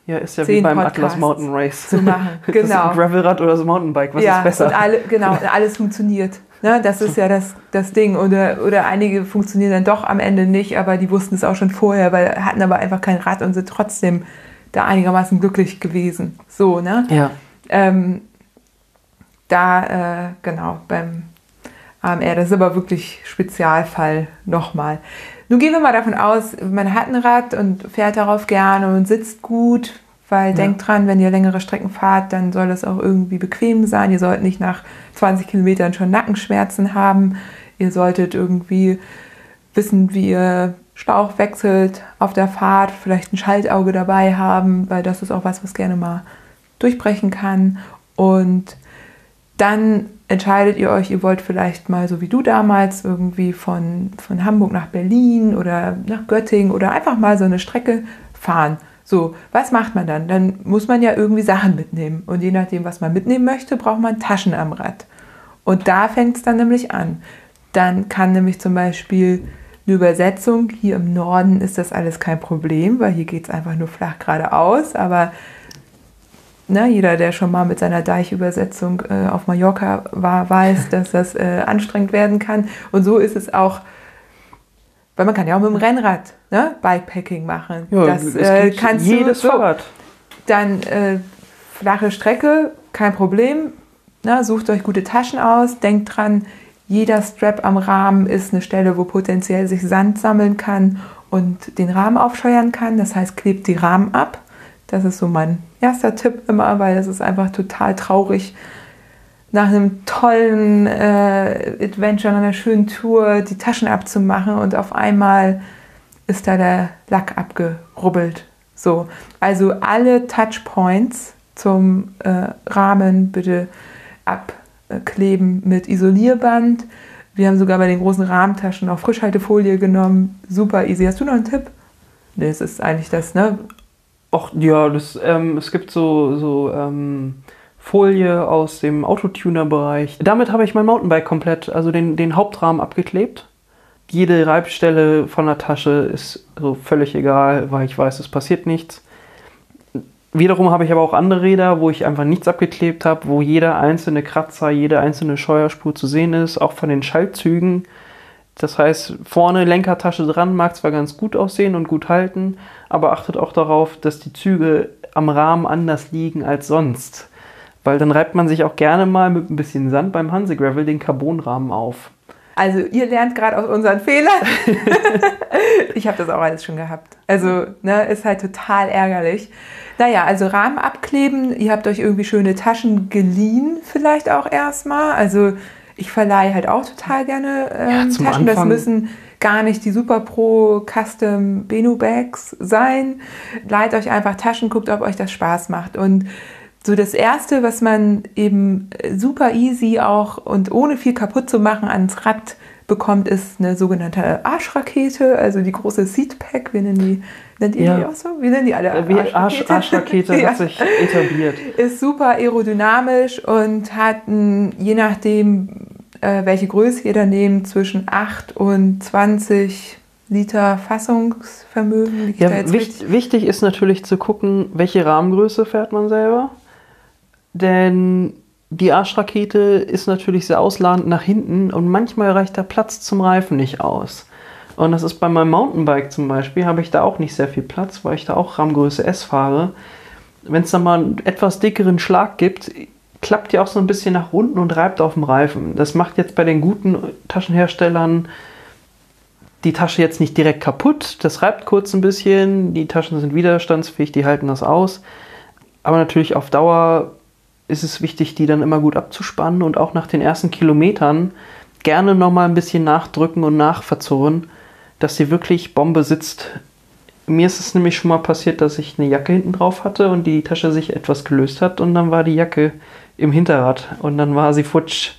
ja, ist ja wie beim Podcasts Atlas Mountain Race. Zu machen. <laughs> Genau. Ein Gravelrad oder das Mountainbike, was ja, ist besser? Und alle, genau, alles funktioniert. Ne, das ist ja das, das Ding. Oder, oder einige funktionieren dann doch am Ende nicht, aber die wussten es auch schon vorher, weil hatten aber einfach kein Rad und sind trotzdem da einigermaßen glücklich gewesen. So, ne? Ja. Ähm, da, äh, genau, beim AMR, das ist aber wirklich Spezialfall nochmal. Nun gehen wir mal davon aus, man hat ein Rad und fährt darauf gerne und sitzt gut, weil ja. denkt dran, wenn ihr längere Strecken fahrt, dann soll es auch irgendwie bequem sein. Ihr sollt nicht nach 20 Kilometern schon Nackenschmerzen haben. Ihr solltet irgendwie wissen, wie ihr Schlauch wechselt auf der Fahrt, vielleicht ein Schaltauge dabei haben, weil das ist auch was, was gerne mal durchbrechen kann. Und dann entscheidet ihr euch, ihr wollt vielleicht mal so wie du damals irgendwie von, von Hamburg nach Berlin oder nach Göttingen oder einfach mal so eine Strecke fahren. So, was macht man dann? Dann muss man ja irgendwie Sachen mitnehmen. Und je nachdem, was man mitnehmen möchte, braucht man Taschen am Rad. Und da fängt es dann nämlich an. Dann kann nämlich zum Beispiel eine Übersetzung, hier im Norden ist das alles kein Problem, weil hier geht es einfach nur flach geradeaus. Aber ne, jeder, der schon mal mit seiner Deichübersetzung äh, auf Mallorca war, weiß, <laughs> dass das äh, anstrengend werden kann. Und so ist es auch, weil man kann ja auch mit dem Rennrad ne, Bikepacking machen. Ja, das äh, kannst jedes du, so, Fahrrad. Dann äh, flache Strecke, kein Problem. Ne, sucht euch gute Taschen aus, denkt dran, jeder Strap am Rahmen ist eine Stelle, wo potenziell sich Sand sammeln kann und den Rahmen aufscheuern kann. Das heißt, klebt die Rahmen ab. Das ist so mein erster Tipp immer, weil es ist einfach total traurig, nach einem tollen äh, Adventure, einer schönen Tour die Taschen abzumachen und auf einmal ist da der Lack abgerubbelt. So, also alle Touchpoints zum äh, Rahmen bitte abkleben mit Isolierband. Wir haben sogar bei den großen Rahmentaschen auch Frischhaltefolie genommen. Super easy. Hast du noch einen Tipp? Nee, es ist eigentlich das, ne? Ach ja, das, ähm, es gibt so, so ähm, Folie aus dem Autotuner-Bereich. Damit habe ich mein Mountainbike komplett, also den, den Hauptrahmen abgeklebt. Jede Reibstelle von der Tasche ist so völlig egal, weil ich weiß, es passiert nichts. Wiederum habe ich aber auch andere Räder, wo ich einfach nichts abgeklebt habe, wo jeder einzelne Kratzer, jede einzelne Scheuerspur zu sehen ist, auch von den Schaltzügen. Das heißt, vorne Lenkertasche dran mag zwar ganz gut aussehen und gut halten, aber achtet auch darauf, dass die Züge am Rahmen anders liegen als sonst. Weil dann reibt man sich auch gerne mal mit ein bisschen Sand beim Hanse Gravel den Carbonrahmen auf. Also ihr lernt gerade aus unseren Fehlern. <laughs> ich habe das auch alles schon gehabt. Also ne, ist halt total ärgerlich. Naja, also Rahmen abkleben. Ihr habt euch irgendwie schöne Taschen geliehen vielleicht auch erstmal. Also ich verleihe halt auch total gerne ähm, ja, Taschen. Das müssen gar nicht die Super Pro Custom Benu Bags sein. Leiht euch einfach Taschen, guckt, ob euch das Spaß macht. Und so das erste, was man eben super easy auch und ohne viel kaputt zu machen ans Rad bekommt, ist eine sogenannte Arschrakete, also die große Seatpack. Wir nennen die, nennt ihr ja. die auch so? Wir nennen die alle äh, Wie Arschrakete. Arschrakete <laughs> ja. hat sich etabliert. Ist super aerodynamisch und hat je nachdem, äh, welche Größe ihr da nehmt, zwischen 8 und 20 Liter Fassungsvermögen. Ja, wichtig, wichtig ist natürlich zu gucken, welche Rahmengröße fährt man selber. Denn die Arschrakete ist natürlich sehr ausladend nach hinten und manchmal reicht der Platz zum Reifen nicht aus. Und das ist bei meinem Mountainbike zum Beispiel, habe ich da auch nicht sehr viel Platz, weil ich da auch Rahmengröße S fahre. Wenn es dann mal einen etwas dickeren Schlag gibt, klappt die auch so ein bisschen nach unten und reibt auf dem Reifen. Das macht jetzt bei den guten Taschenherstellern die Tasche jetzt nicht direkt kaputt. Das reibt kurz ein bisschen. Die Taschen sind widerstandsfähig, die halten das aus. Aber natürlich auf Dauer ist es wichtig, die dann immer gut abzuspannen und auch nach den ersten Kilometern gerne nochmal ein bisschen nachdrücken und nachverzurren, dass sie wirklich Bombe sitzt. Mir ist es nämlich schon mal passiert, dass ich eine Jacke hinten drauf hatte und die Tasche sich etwas gelöst hat und dann war die Jacke im Hinterrad und dann war sie futsch.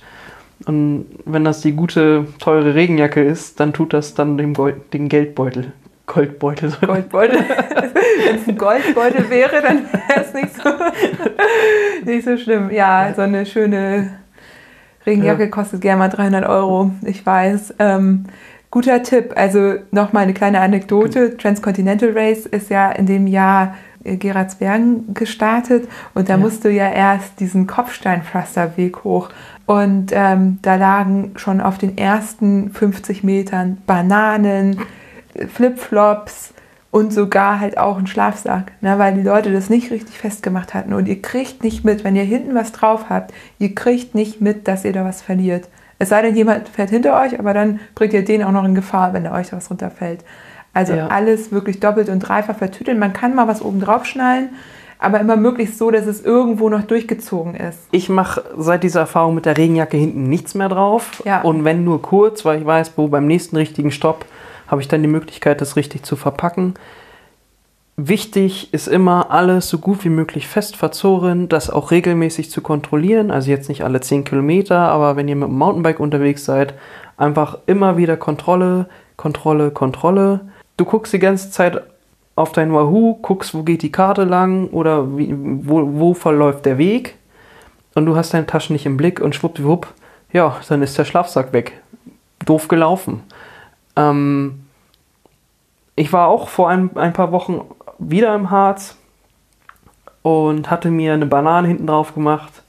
Und wenn das die gute, teure Regenjacke ist, dann tut das dann dem Gold, den Geldbeutel. Goldbeutel. Goldbeutel. <laughs> wenn es ein Goldbeutel wäre, dann wäre es nicht so, <laughs> nicht so schlimm. Ja, so eine schöne Regenjacke ja. kostet gerne mal 300 Euro. Ich weiß. Ähm, guter Tipp. Also nochmal eine kleine Anekdote. Transcontinental Race ist ja in dem Jahr äh, Geratsbergen gestartet und da ja. musst du ja erst diesen Kopfsteinpflasterweg hoch. Und ähm, da lagen schon auf den ersten 50 Metern Bananen, Flipflops und sogar halt auch ein Schlafsack, ne, weil die Leute das nicht richtig festgemacht hatten. Und ihr kriegt nicht mit, wenn ihr hinten was drauf habt, ihr kriegt nicht mit, dass ihr da was verliert. Es sei denn, jemand fährt hinter euch, aber dann bringt ihr den auch noch in Gefahr, wenn da euch was runterfällt. Also ja. alles wirklich doppelt und dreifach vertüteln. Man kann mal was oben drauf schnallen, aber immer möglichst so, dass es irgendwo noch durchgezogen ist. Ich mache seit dieser Erfahrung mit der Regenjacke hinten nichts mehr drauf. Ja. Und wenn nur kurz, weil ich weiß, wo beim nächsten richtigen Stopp habe ich dann die Möglichkeit, das richtig zu verpacken. Wichtig ist immer, alles so gut wie möglich fest verzoren, das auch regelmäßig zu kontrollieren. Also jetzt nicht alle 10 Kilometer, aber wenn ihr mit dem Mountainbike unterwegs seid, einfach immer wieder Kontrolle, Kontrolle, Kontrolle. Du guckst die ganze Zeit auf dein Wahoo, guckst, wo geht die Karte lang oder wie, wo, wo verläuft der Weg und du hast deine Taschen nicht im Blick und schwuppdiwupp, ja, dann ist der Schlafsack weg. Doof gelaufen. Ähm, ich war auch vor ein, ein paar Wochen wieder im Harz und hatte mir eine Banane hinten drauf gemacht.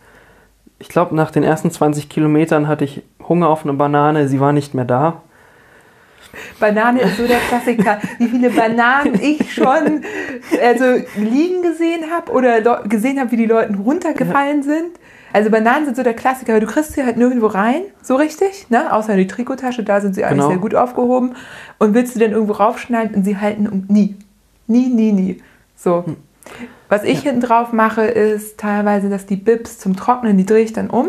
Ich glaube, nach den ersten 20 Kilometern hatte ich Hunger auf eine Banane, sie war nicht mehr da. Banane ist so der Klassiker. Wie viele Bananen <laughs> ich schon also liegen gesehen habe oder gesehen habe, wie die Leute runtergefallen sind. Also Bananen sind so der Klassiker, weil du kriegst sie halt nirgendwo rein, so richtig, ne? außer in die Trikottasche, da sind sie eigentlich genau. sehr gut aufgehoben. Und willst du denn irgendwo raufschneiden und sie halten um nie. Nie, nie, nie. So. Hm. Was ich ja. hinten drauf mache, ist teilweise, dass die Bibs zum Trocknen, die drehe ich dann um.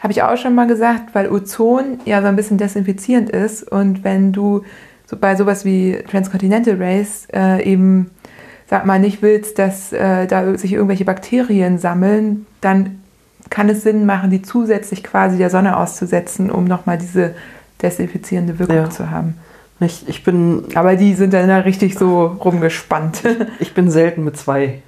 Habe ich auch schon mal gesagt, weil Ozon ja so ein bisschen desinfizierend ist. Und wenn du so bei sowas wie Transcontinental Race äh, eben, sag mal, nicht willst, dass äh, da sich irgendwelche Bakterien sammeln, dann kann es Sinn machen, die zusätzlich quasi der Sonne auszusetzen, um nochmal diese desinfizierende Wirkung ja. zu haben. Ich, ich bin. Aber die sind dann da richtig so rumgespannt. ich bin selten mit zwei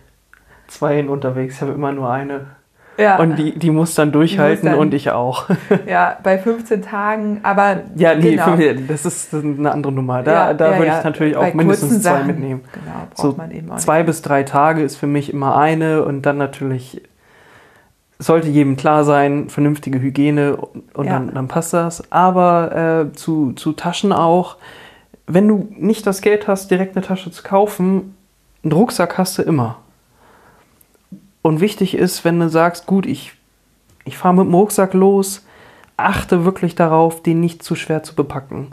Zweien unterwegs. Ich habe immer nur eine. Ja. Und die, die muss dann durchhalten muss dann, und ich auch. <laughs> Ja, bei 15 Tagen, aber. Ja, nee, genau. das ist eine andere Nummer. Da, ja, da ja, würde ich natürlich auch mindestens zwei Sachen, mitnehmen. Genau, braucht so man eben auch Zwei nicht. bis drei Tage ist für mich immer eine und dann natürlich sollte jedem klar sein, vernünftige Hygiene und dann, dann, passt das. Aber äh, zu, zu Taschen auch, wenn du nicht das Geld hast, direkt eine Tasche zu kaufen, einen Rucksack hast du immer. Und wichtig ist, wenn du sagst, gut, ich, ich fahre mit dem Rucksack los, achte wirklich darauf, den nicht zu schwer zu bepacken.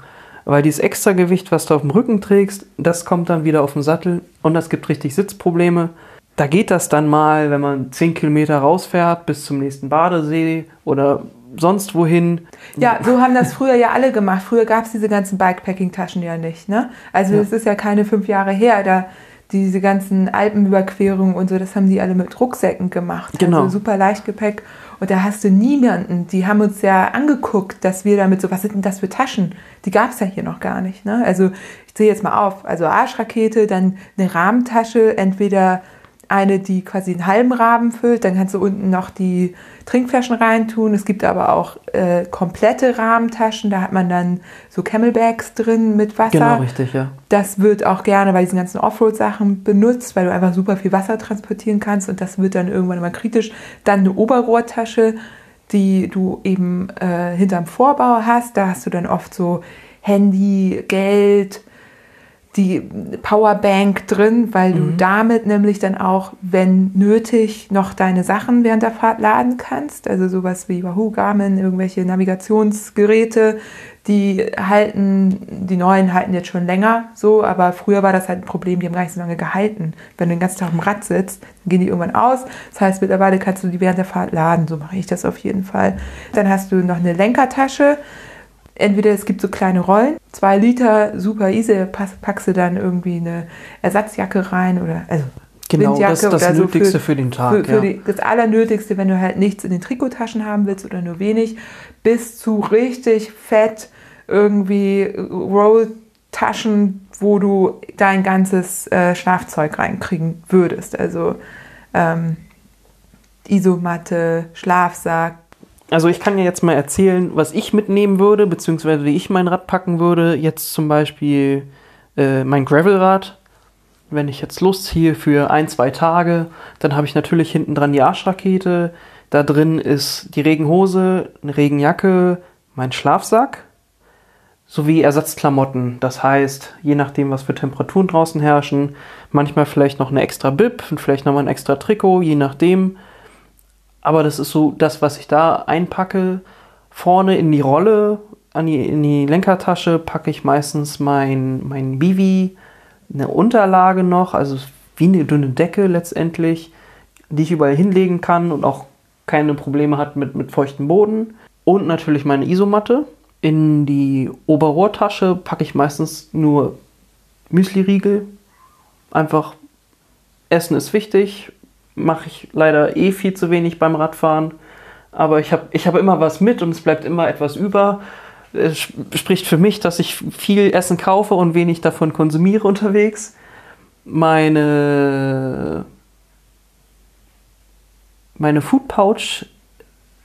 Weil dieses extra Gewicht, was du auf dem Rücken trägst, das kommt dann wieder auf den Sattel und das gibt richtig Sitzprobleme da geht das dann mal, wenn man 10 Kilometer rausfährt bis zum nächsten Badesee oder sonst wohin. Ja, so haben das früher ja alle gemacht. Früher gab es diese ganzen Bikepacking-Taschen ja nicht. Ne? Also es ja. ist ja keine fünf Jahre her, da diese ganzen Alpenüberquerungen und so, das haben die alle mit Rucksäcken gemacht. Genau. Also super Leichtgepäck. Und da hast du niemanden, die haben uns ja angeguckt, dass wir damit so, was sind denn das für Taschen? Die gab es ja hier noch gar nicht. Ne? Also ich zähle jetzt mal auf. Also Arschrakete, dann eine Rahmentasche, entweder eine, die quasi einen halben Rahmen füllt. Dann kannst du unten noch die Trinkflaschen reintun. Es gibt aber auch äh, komplette Rahmentaschen. Da hat man dann so Camelbacks drin mit Wasser. Genau, richtig, ja. Das wird auch gerne bei diesen ganzen Offroad-Sachen benutzt, weil du einfach super viel Wasser transportieren kannst. Und das wird dann irgendwann immer kritisch. Dann eine Oberrohrtasche, die du eben äh, hinterm Vorbau hast. Da hast du dann oft so Handy, Geld, die Powerbank drin, weil du mhm. damit nämlich dann auch, wenn nötig, noch deine Sachen während der Fahrt laden kannst. Also sowas wie Wahoo, Garmin, irgendwelche Navigationsgeräte, die halten, die neuen halten jetzt schon länger so, aber früher war das halt ein Problem, die haben gar nicht so lange gehalten. Wenn du den ganzen Tag am Rad sitzt, dann gehen die irgendwann aus. Das heißt, mittlerweile kannst du die während der Fahrt laden, so mache ich das auf jeden Fall. Dann hast du noch eine Lenkertasche entweder es gibt so kleine Rollen, zwei Liter, super easy, packst du dann irgendwie eine Ersatzjacke rein oder also Genau, Windjacke das ist das so Nötigste für, für, den Tag. Für, für ja. die, das Allernötigste, wenn du halt nichts in den Trikottaschen haben willst oder nur wenig, bis zu richtig fett irgendwie Rolltaschen, wo du dein ganzes äh, Schlafzeug reinkriegen würdest. Also ähm, Isomatte, Schlafsack, also ich kann ja jetzt mal erzählen, was ich mitnehmen würde, beziehungsweise wie ich mein Rad packen würde. Jetzt zum Beispiel äh, mein Gravelrad. Wenn ich jetzt losziehe für ein, zwei Tage, dann habe ich natürlich hinten dran die Arschrakete. Da drin ist die Regenhose, eine Regenjacke, mein Schlafsack sowie Ersatzklamotten. Das heißt, je nachdem, was für Temperaturen draußen herrschen, manchmal vielleicht noch eine extra Bib und vielleicht nochmal ein extra Trikot, je nachdem. Aber das ist so das, was ich da einpacke. Vorne in die Rolle, an die, in die Lenkertasche packe ich meistens mein, mein Bivi, eine Unterlage noch, also wie eine dünne Decke letztendlich, die ich überall hinlegen kann und auch keine Probleme hat mit, mit feuchtem Boden. Und natürlich meine Isomatte. In die Oberrohrtasche packe ich meistens nur Müsli-Riegel. Einfach Essen ist wichtig mache ich leider eh viel zu wenig beim Radfahren. Aber ich habe ich hab immer was mit und es bleibt immer etwas über. Es spricht für mich, dass ich viel Essen kaufe und wenig davon konsumiere unterwegs. Meine, meine Food Pouch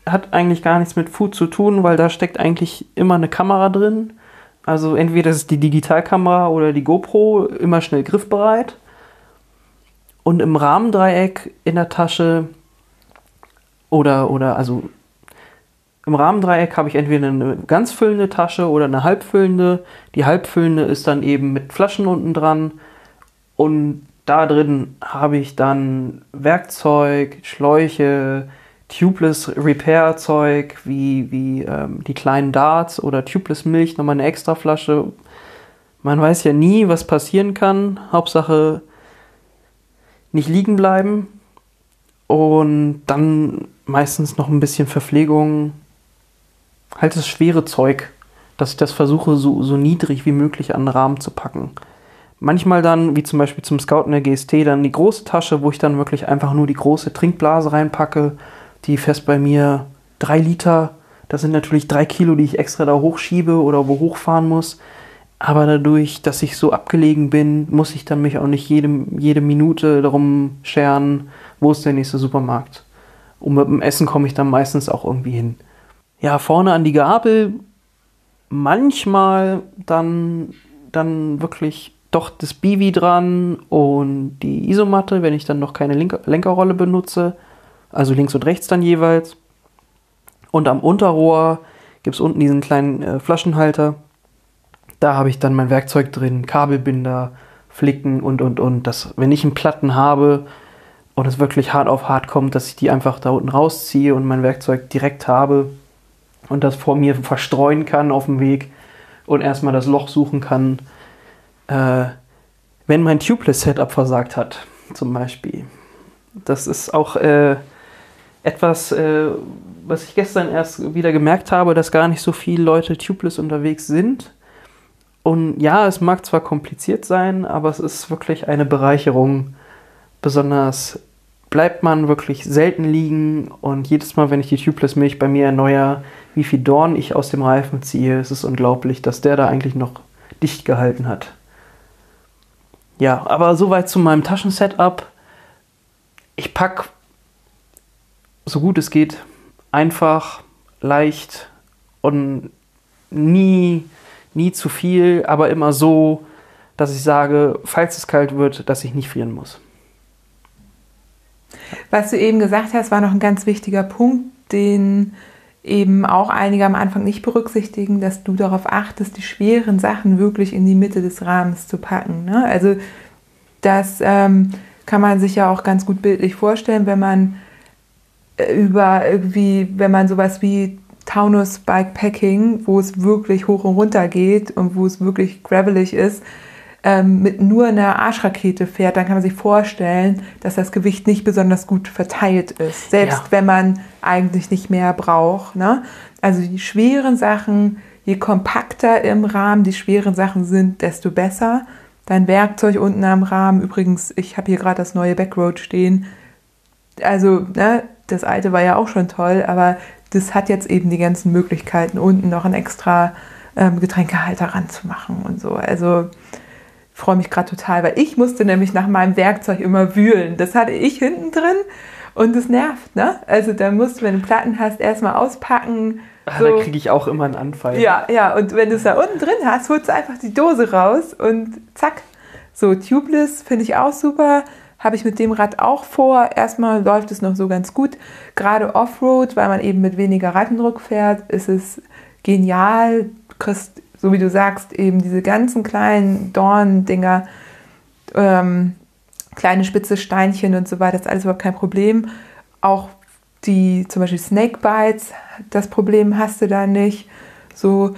hat eigentlich gar nichts mit Food zu tun, weil da steckt eigentlich immer eine Kamera drin. Also entweder ist es die Digitalkamera oder die GoPro, immer schnell griffbereit. Und im Rahmendreieck in der Tasche oder, oder also im Rahmendreieck habe ich entweder eine ganz füllende Tasche oder eine halbfüllende. Die halbfüllende ist dann eben mit Flaschen unten dran. Und da drin habe ich dann Werkzeug, Schläuche, Tubeless Repair Zeug wie, wie ähm, die kleinen Darts oder Tubeless Milch, nochmal eine extra Flasche. Man weiß ja nie, was passieren kann. Hauptsache, nicht liegen bleiben und dann meistens noch ein bisschen Verpflegung, halt das schwere Zeug, dass ich das versuche, so, so niedrig wie möglich an den Rahmen zu packen. Manchmal dann, wie zum Beispiel zum Scouten der GST, dann die große Tasche, wo ich dann wirklich einfach nur die große Trinkblase reinpacke, die fest bei mir drei Liter. Das sind natürlich drei Kilo, die ich extra da hochschiebe oder wo hochfahren muss. Aber dadurch, dass ich so abgelegen bin, muss ich dann mich auch nicht jede, jede Minute darum scheren, wo ist der nächste Supermarkt. Und mit dem Essen komme ich dann meistens auch irgendwie hin. Ja, vorne an die Gabel manchmal dann, dann wirklich doch das Bivi dran und die Isomatte, wenn ich dann noch keine Lenker Lenkerrolle benutze. Also links und rechts dann jeweils. Und am Unterrohr gibt es unten diesen kleinen äh, Flaschenhalter da habe ich dann mein Werkzeug drin, Kabelbinder, Flicken und, und, und. Dass, wenn ich einen Platten habe und es wirklich hart auf hart kommt, dass ich die einfach da unten rausziehe und mein Werkzeug direkt habe und das vor mir verstreuen kann auf dem Weg und erstmal das Loch suchen kann, äh, wenn mein Tubeless-Setup versagt hat, zum Beispiel. Das ist auch äh, etwas, äh, was ich gestern erst wieder gemerkt habe, dass gar nicht so viele Leute tubeless unterwegs sind. Und ja, es mag zwar kompliziert sein, aber es ist wirklich eine Bereicherung. Besonders bleibt man wirklich selten liegen und jedes Mal, wenn ich die Tubeless Milch bei mir erneuere, wie viel Dorn ich aus dem Reifen ziehe, ist es unglaublich, dass der da eigentlich noch dicht gehalten hat. Ja, aber soweit zu meinem Taschensetup. ich packe so gut es geht einfach, leicht und nie, nie zu viel, aber immer so, dass ich sage, falls es kalt wird, dass ich nicht frieren muss. Was du eben gesagt hast, war noch ein ganz wichtiger Punkt, den eben auch einige am Anfang nicht berücksichtigen, dass du darauf achtest, die schweren Sachen wirklich in die Mitte des Rahmens zu packen. Ne? Also das ähm, kann man sich ja auch ganz gut bildlich vorstellen, wenn man äh, über irgendwie, wenn man sowas wie Taunus Bikepacking, wo es wirklich hoch und runter geht und wo es wirklich gravelig ist, ähm, mit nur einer Arschrakete fährt, dann kann man sich vorstellen, dass das Gewicht nicht besonders gut verteilt ist, selbst ja. wenn man eigentlich nicht mehr braucht. Ne? Also die schweren Sachen, je kompakter im Rahmen die schweren Sachen sind, desto besser. Dein Werkzeug unten am Rahmen, übrigens, ich habe hier gerade das neue Backroad stehen. Also, ne, das alte war ja auch schon toll, aber das hat jetzt eben die ganzen Möglichkeiten, unten noch einen extra ähm, Getränkehalter ranzumachen und so. Also freue mich gerade total, weil ich musste nämlich nach meinem Werkzeug immer wühlen. Das hatte ich hinten drin und das nervt, ne? Also da musst du, wenn du Platten hast, erstmal auspacken. Ah, so. Da kriege ich auch immer einen Anfall. Ja, ja, und wenn du es da unten drin hast, holst du einfach die Dose raus und zack. So, Tubeless finde ich auch super. Habe ich mit dem Rad auch vor. Erstmal läuft es noch so ganz gut. Gerade Offroad, weil man eben mit weniger Reifendruck fährt, ist es genial. Du kriegst, so wie du sagst, eben diese ganzen kleinen Dorndinger, ähm, kleine spitze Steinchen und so weiter, das ist alles überhaupt kein Problem. Auch die zum Beispiel Snakebites, das Problem hast du da nicht. So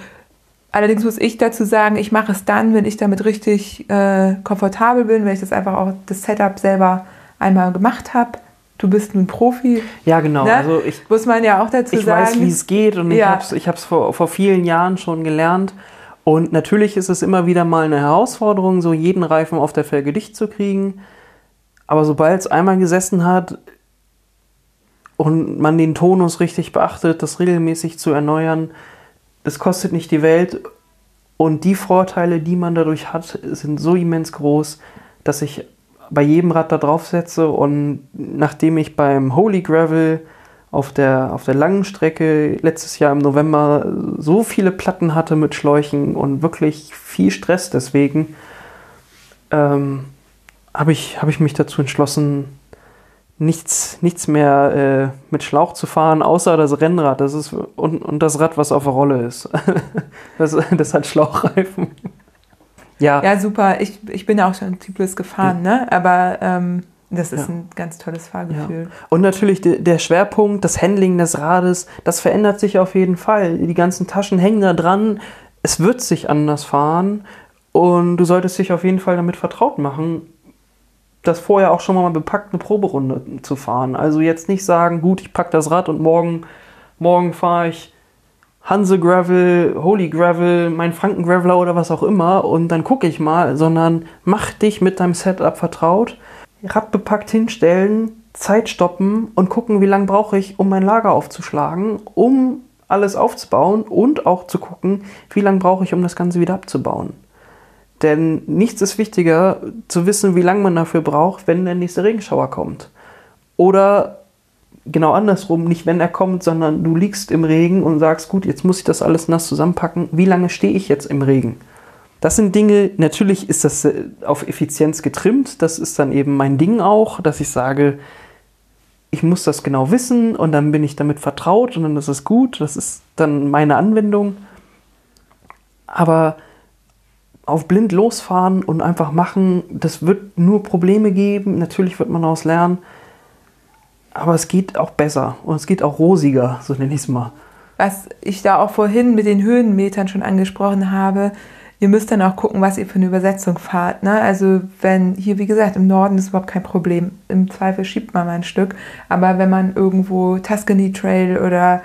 Allerdings muss ich dazu sagen, ich mache es dann, wenn ich damit richtig äh, komfortabel bin, wenn ich das einfach auch das Setup selber einmal gemacht habe. Du bist nun Profi. Ja, genau. Ne? Also ich, muss man ja auch dazu ich sagen. Ich weiß, wie es geht und ja. ich habe es vor, vor vielen Jahren schon gelernt. Und natürlich ist es immer wieder mal eine Herausforderung, so jeden Reifen auf der Felge dicht zu kriegen. Aber sobald es einmal gesessen hat und man den Tonus richtig beachtet, das regelmäßig zu erneuern, das kostet nicht die Welt. Und die Vorteile, die man dadurch hat, sind so immens groß, dass ich bei jedem Rad da drauf setze und nachdem ich beim Holy Gravel auf der, auf der langen Strecke letztes Jahr im November so viele Platten hatte mit Schläuchen und wirklich viel Stress deswegen, ähm, habe ich, hab ich mich dazu entschlossen, nichts, nichts mehr äh, mit Schlauch zu fahren, außer das Rennrad. Das ist, und, und das Rad, was auf der Rolle ist. <laughs> das, das hat Schlauchreifen. ja. Ja, super. Ich, ich bin auch schon Typless gefahren, ne? Aber ähm, das ist ja. ein ganz tolles Fahrgefühl. Ja. Und natürlich de, der Schwerpunkt, das Handling des Rades, das verändert sich auf jeden Fall. Die ganzen Taschen hängen da dran. Es wird sich anders fahren. Und du solltest dich auf jeden Fall damit vertraut machen das vorher auch schon mal bepackt, eine Proberunde zu fahren. Also jetzt nicht sagen, gut, ich packe das Rad und morgen, morgen fahre ich Hanse Gravel, Holy Gravel, mein Franken Graveler oder was auch immer und dann gucke ich mal, sondern mach dich mit deinem Setup vertraut, Rad bepackt hinstellen, Zeit stoppen und gucken, wie lange brauche ich, um mein Lager aufzuschlagen, um alles aufzubauen und auch zu gucken, wie lange brauche ich, um das Ganze wieder abzubauen. Denn nichts ist wichtiger, zu wissen, wie lange man dafür braucht, wenn der nächste Regenschauer kommt. Oder genau andersrum, nicht wenn er kommt, sondern du liegst im Regen und sagst, gut, jetzt muss ich das alles nass zusammenpacken. Wie lange stehe ich jetzt im Regen? Das sind Dinge, natürlich ist das äh, auf Effizienz getrimmt. Das ist dann eben mein Ding auch, dass ich sage, ich muss das genau wissen und dann bin ich damit vertraut und dann ist es gut. Das ist dann meine Anwendung. Aber auf blind losfahren und einfach machen, das wird nur Probleme geben. Natürlich wird man daraus lernen. Aber es geht auch besser und es geht auch rosiger, so nenne ich es mal. Was ich da auch vorhin mit den Höhenmetern schon angesprochen habe, ihr müsst dann auch gucken, was ihr für eine Übersetzung fahrt. Ne? Also wenn hier, wie gesagt, im Norden ist überhaupt kein Problem. Im Zweifel schiebt man mal ein Stück. Aber wenn man irgendwo Tuscany Trail oder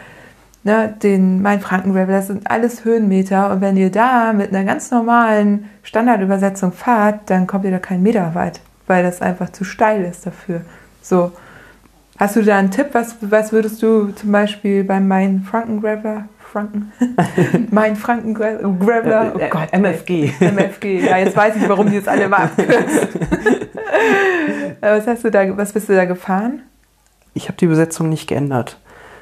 ne, den Main-Franken-Gravel, das sind alles Höhenmeter. Und wenn ihr da mit einer ganz normalen Standardübersetzung fahrt, dann kommt ihr da keinen Meter weit, weil das einfach zu steil ist dafür. So. Hast du da einen Tipp? Was, was würdest du zum Beispiel bei meinem Frankengraveler Franken. <laughs> mein Franken Graveler. Oh Gott, MFG. MFG. Ja, jetzt weiß ich, warum die jetzt alle mal abkürzen. <laughs> was hast du da, was bist du da gefahren? Ich habe die Übersetzung nicht geändert.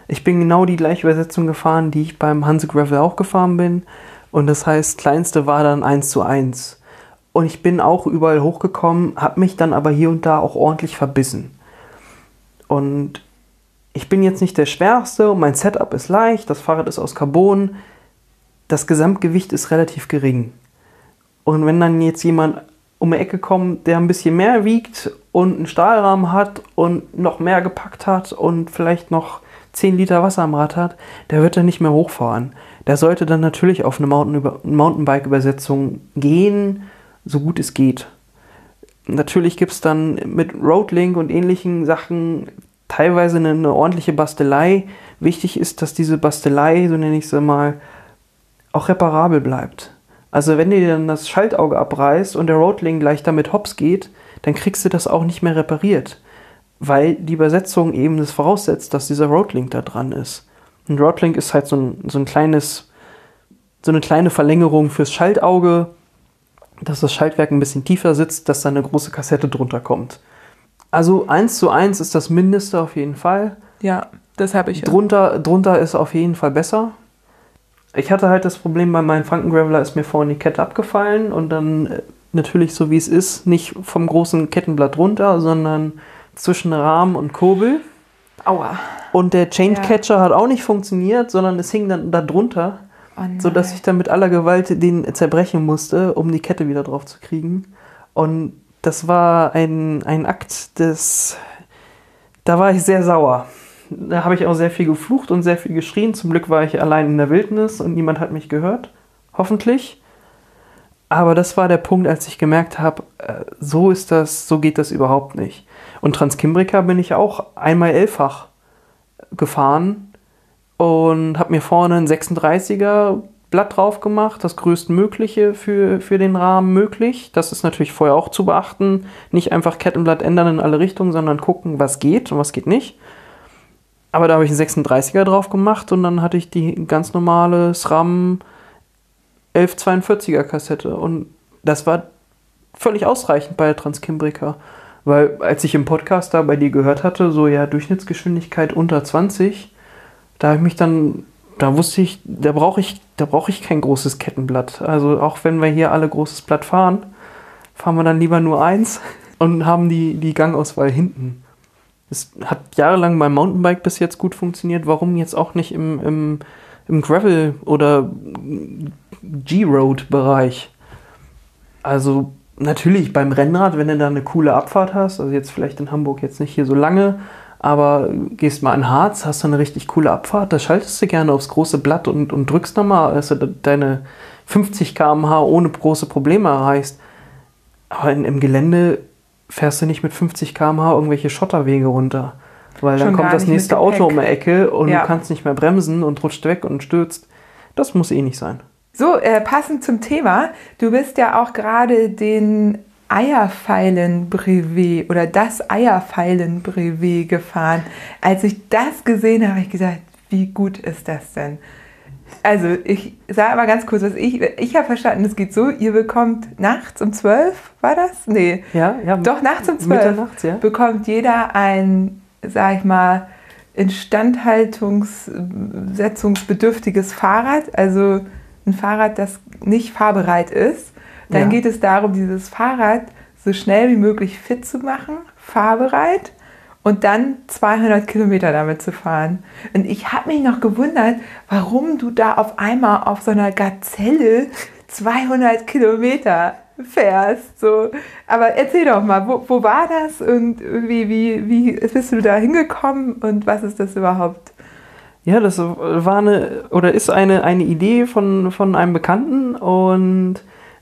Ich bin genau die gleiche Übersetzung gefahren, die ich beim Hanse Gravel auch gefahren bin. Und das heißt, kleinste war dann 1 zu 1. Und ich bin auch überall hochgekommen, habe mich dann aber hier und da auch ordentlich verbissen. Und ich bin jetzt nicht der Schwerste und mein Setup ist leicht, das Fahrrad ist aus Carbon, das Gesamtgewicht ist relativ gering. Und wenn dann jetzt jemand um die Ecke kommt, der ein bisschen mehr wiegt und einen Stahlrahmen hat und noch mehr gepackt hat und vielleicht noch 10 Liter Wasser am Rad hat, der wird dann nicht mehr hochfahren. Der sollte dann natürlich auf eine Mountainbike-Übersetzung gehen, so gut es geht. Natürlich gibt es dann mit Roadlink und ähnlichen Sachen teilweise eine, eine, ordentliche Bastelei. Wichtig ist, dass diese Bastelei, so nenne ich sie mal, auch reparabel bleibt. Also wenn dir dann das Schaltauge abreißt und der Roadling gleich damit hops geht, dann kriegst du das auch nicht mehr repariert. Weil die Übersetzung eben das voraussetzt, dass dieser Roadlink da dran ist. Ein Roadlink ist halt so ein, so ein kleines, so eine kleine Verlängerung fürs Schaltauge, dass das Schaltwerk ein bisschen tiefer sitzt, dass da eine große Kassette drunter kommt. Also 1 zu 1 ist das Mindeste auf jeden Fall. Ja, das habe ich. Drunter, drunter ist auf jeden Fall besser. Ich hatte halt das Problem, bei meinem Frankengraveler ist mir vorhin die Kette abgefallen und dann äh, natürlich so wie es ist, nicht vom großen Kettenblatt runter, sondern zwischen Rahmen und Kurbel. Aua. Und der Chain Catcher ja. hat auch nicht funktioniert, sondern es hing dann da drunter, oh sodass ich dann mit aller Gewalt den zerbrechen musste, um die Kette wieder drauf zu kriegen. Und das war ein, ein Akt des. Da war ich sehr sauer. Da habe ich auch sehr viel geflucht und sehr viel geschrien. Zum Glück war ich allein in der Wildnis und niemand hat mich gehört. Hoffentlich. Aber das war der Punkt, als ich gemerkt habe, äh, so ist das, so geht das überhaupt nicht. Und Transkimbrika bin ich auch einmal elffach gefahren und habe mir vorne einen 36er Blatt drauf gemacht, das größtmögliche für, für den Rahmen möglich. Das ist natürlich vorher auch zu beachten. Nicht einfach Kettenblatt ändern in alle Richtungen, sondern gucken, was geht und was geht nicht. Aber da habe ich einen 36er drauf gemacht und dann hatte ich die ganz normale SRAM 1142er Kassette. Und das war völlig ausreichend bei der Transkimbrika. Weil als ich im Podcast da bei dir gehört hatte, so ja, Durchschnittsgeschwindigkeit unter 20, da habe ich mich dann da wusste ich, da brauche ich, da brauche ich kein großes Kettenblatt. Also auch wenn wir hier alle großes Blatt fahren, fahren wir dann lieber nur eins <laughs> und haben die, die Gangauswahl hinten. Es hat jahrelang beim Mountainbike bis jetzt gut funktioniert. Warum jetzt auch nicht im, im, im Gravel- oder G-Road-Bereich? Also natürlich beim Rennrad, wenn du da eine coole Abfahrt hast, also jetzt vielleicht in Hamburg jetzt nicht hier so lange, aber gehst mal in Harz, hast du eine richtig coole Abfahrt, da schaltest du gerne aufs große Blatt und, und drückst nochmal, dass du deine 50 km/h ohne große Probleme erreichst. Aber in, im Gelände fährst du nicht mit 50 km/h irgendwelche Schotterwege runter. Weil Schon dann kommt das nächste Auto um die Ecke und ja. du kannst nicht mehr bremsen und rutscht weg und stürzt. Das muss eh nicht sein. So, äh, passend zum Thema, du bist ja auch gerade den Eierfeilen-Brevet oder das Eierfeilen-Brevet gefahren. Als ich das gesehen habe, habe ich gesagt, wie gut ist das denn? Also ich sage aber ganz kurz, was ich, ich habe verstanden, es geht so, ihr bekommt nachts um 12, war das? Nee. Ja, ja. Doch, nachts um 12 ja. bekommt jeder ein, sag ich mal, instandhaltungssetzungsbedürftiges Fahrrad, also ein Fahrrad, das nicht fahrbereit ist dann ja. geht es darum, dieses Fahrrad so schnell wie möglich fit zu machen, fahrbereit und dann 200 Kilometer damit zu fahren. Und ich habe mich noch gewundert, warum du da auf einmal auf so einer Gazelle 200 Kilometer fährst. So. Aber erzähl doch mal, wo, wo war das und irgendwie, wie, wie bist du da hingekommen und was ist das überhaupt? Ja, das war eine oder ist eine, eine Idee von, von einem Bekannten und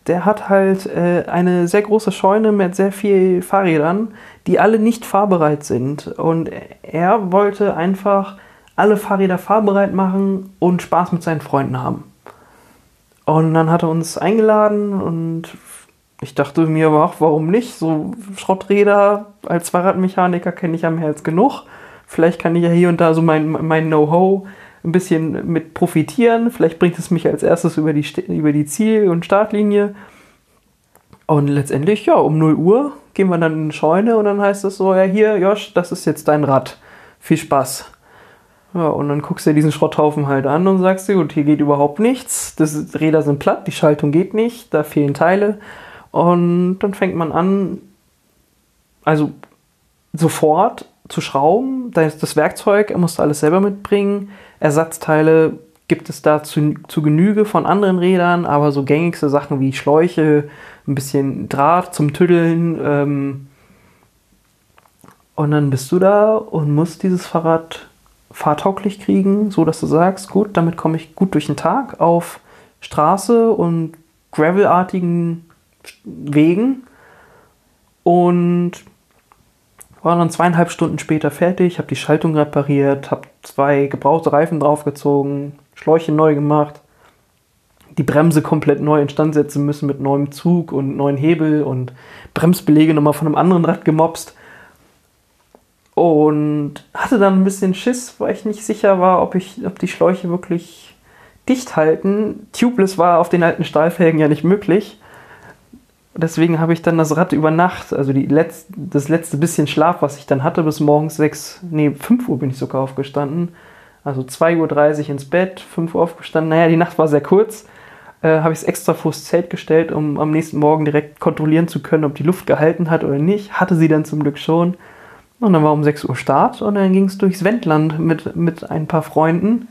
der hat halt äh, eine sehr große Scheune mit sehr vielen Fahrrädern, die alle nicht fahrbereit sind. Und er wollte einfach alle Fahrräder fahrbereit machen und Spaß mit seinen Freunden haben. Und dann hat er uns eingeladen und ich dachte mir, ach, warum nicht? So Schrotträder als Fahrradmechaniker kenne ich am Herz genug. Vielleicht kann ich ja hier und da so mein, mein Know-how ein bisschen mit profitieren. Vielleicht bringt es mich als erstes über die, über die Ziel- und Startlinie. Und letztendlich, ja, um 0 Uhr gehen wir dann in die Scheune und dann heißt es so, ja, hier, Josh, das ist jetzt dein Rad. Viel Spaß. Ja, und dann guckst du dir diesen Schrotthaufen halt an und sagst dir, gut, hier geht überhaupt nichts. Das Räder sind platt, die Schaltung geht nicht, da fehlen Teile. Und dann fängt man an, also sofort zu schrauben. Das, das Werkzeug, er musste alles selber mitbringen. Ersatzteile gibt es da zu, zu Genüge von anderen Rädern, aber so gängigste Sachen wie Schläuche, ein bisschen Draht zum Tüddeln. Ähm, und dann bist du da und musst dieses Fahrrad fahrtauglich kriegen, so dass du sagst, gut, damit komme ich gut durch den Tag auf Straße und gravelartigen Wegen. Und war dann zweieinhalb Stunden später fertig, habe die Schaltung repariert, habe zwei gebrauchte Reifen draufgezogen, Schläuche neu gemacht, die Bremse komplett neu instand setzen müssen mit neuem Zug und neuen Hebel und Bremsbelege nochmal von einem anderen Rad gemopst. Und hatte dann ein bisschen Schiss, weil ich nicht sicher war, ob, ich, ob die Schläuche wirklich dicht halten. Tubeless war auf den alten Stahlfelgen ja nicht möglich. Deswegen habe ich dann das Rad über Nacht, also die letzte, das letzte bisschen Schlaf, was ich dann hatte, bis morgens 6, nee, 5 Uhr bin ich sogar aufgestanden. Also 2.30 Uhr ins Bett, 5 Uhr aufgestanden. Naja, die Nacht war sehr kurz. Äh, habe ich es extra vors Zelt gestellt, um am nächsten Morgen direkt kontrollieren zu können, ob die Luft gehalten hat oder nicht. Hatte sie dann zum Glück schon. Und dann war um 6 Uhr Start und dann ging es durchs Wendland mit, mit ein paar Freunden.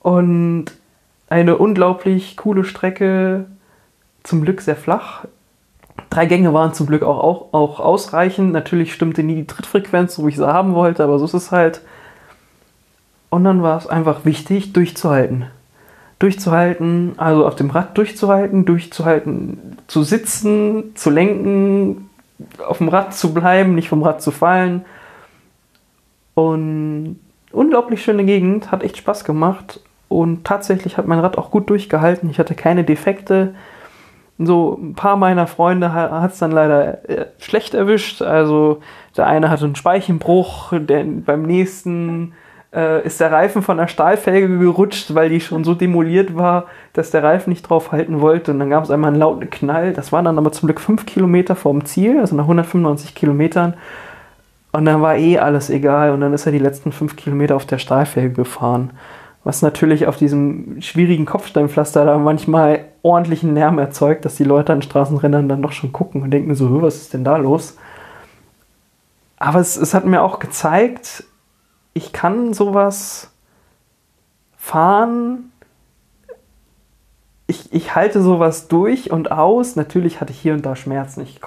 Und eine unglaublich coole Strecke, zum Glück sehr flach. Drei Gänge waren zum Glück auch, auch, auch ausreichend. Natürlich stimmte nie die Trittfrequenz, so wie ich sie haben wollte, aber so ist es halt. Und dann war es einfach wichtig, durchzuhalten. Durchzuhalten, also auf dem Rad durchzuhalten, durchzuhalten, zu sitzen, zu lenken, auf dem Rad zu bleiben, nicht vom Rad zu fallen. Und unglaublich schöne Gegend, hat echt Spaß gemacht. Und tatsächlich hat mein Rad auch gut durchgehalten. Ich hatte keine Defekte. So ein paar meiner Freunde hat es dann leider äh, schlecht erwischt. Also der eine hatte einen Speichenbruch, der, beim nächsten äh, ist der Reifen von der Stahlfelge gerutscht, weil die schon so demoliert war, dass der Reifen nicht drauf halten wollte. Und dann gab es einmal einen lauten Knall. Das war dann aber zum Glück fünf Kilometer vom Ziel, also nach 195 Kilometern. Und dann war eh alles egal. Und dann ist er die letzten fünf Kilometer auf der Stahlfelge gefahren was natürlich auf diesem schwierigen Kopfsteinpflaster da manchmal ordentlichen Lärm erzeugt, dass die Leute an Straßenrennern dann doch schon gucken und denken so, was ist denn da los? Aber es, es hat mir auch gezeigt, ich kann sowas fahren, ich, ich halte sowas durch und aus. Natürlich hatte ich hier und da Schmerzen. Ich,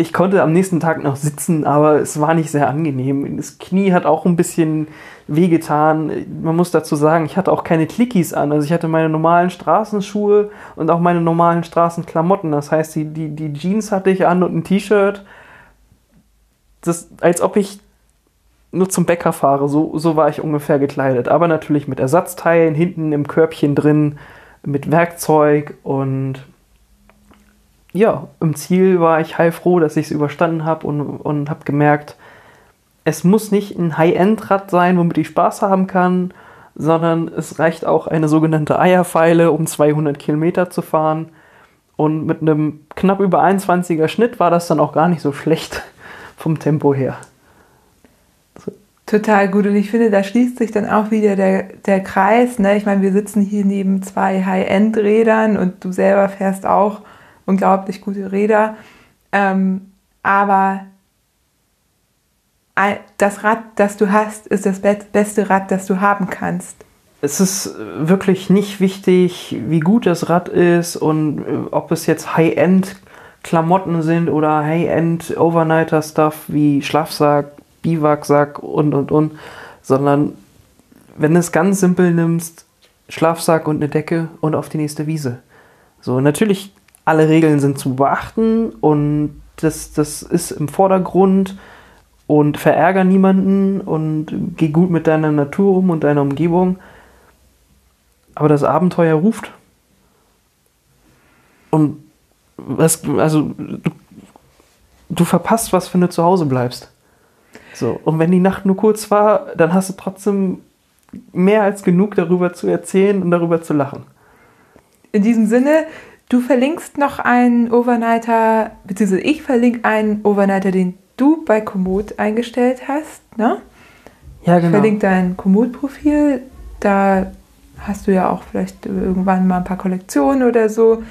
ich konnte am nächsten Tag noch sitzen, aber es war nicht sehr angenehm. Das Knie hat auch ein bisschen wehgetan. Man muss dazu sagen, ich hatte auch keine Clickies an. Also ich hatte meine normalen Straßenschuhe und auch meine normalen Straßenklamotten. Das heißt, die, die, die Jeans hatte ich an und ein T-Shirt. Das, als ob ich nur zum Bäcker fahre. So, so war ich ungefähr gekleidet. Aber natürlich mit Ersatzteilen hinten im Körbchen drin, mit Werkzeug und ja, im Ziel war ich heilfroh, dass ich es überstanden habe und, und habe gemerkt, es muss nicht ein High-End-Rad sein, womit ich Spaß haben kann, sondern es reicht auch eine sogenannte Eierpfeile, um 200 Kilometer zu fahren. Und mit einem knapp über 21er Schnitt war das dann auch gar nicht so schlecht <laughs> vom Tempo her. Total gut. Und ich finde, da schließt sich dann auch wieder der, der Kreis. Ne? Ich meine, wir sitzen hier neben zwei High-End-Rädern und du selber fährst auch unglaublich gute Räder. Ähm, aber das Rad, das du hast, ist das beste Rad, das du haben kannst. Es ist wirklich nicht wichtig, wie gut das Rad ist und äh, ob es jetzt High-End Klamotten sind oder High-End Overnighter Stuff wie Schlafsack, Biwaksack und und und, sondern wenn du es ganz simpel nimmst, Schlafsack und eine Decke und auf die nächste Wiese. So, natürlich alle Regeln sind zu beachten und das, das ist im Vordergrund und verärger niemanden und geh gut mit deiner Natur um und deiner Umgebung. Aber das Abenteuer ruft. Und was, also du, du verpasst was, wenn du zu Hause bleibst. So, und wenn die Nacht nur kurz war, dann hast du trotzdem mehr als genug darüber zu erzählen und darüber zu lachen. In diesem Sinne, du verlinkst noch einen Overnighter, beziehungsweise ich verlinke einen Overnighter, den du bei Komoot eingestellt hast, ne? Ja, genau. Ich verlinke dein Komoot-Profil, da hast du ja auch vielleicht irgendwann mal ein paar Kollektionen oder so.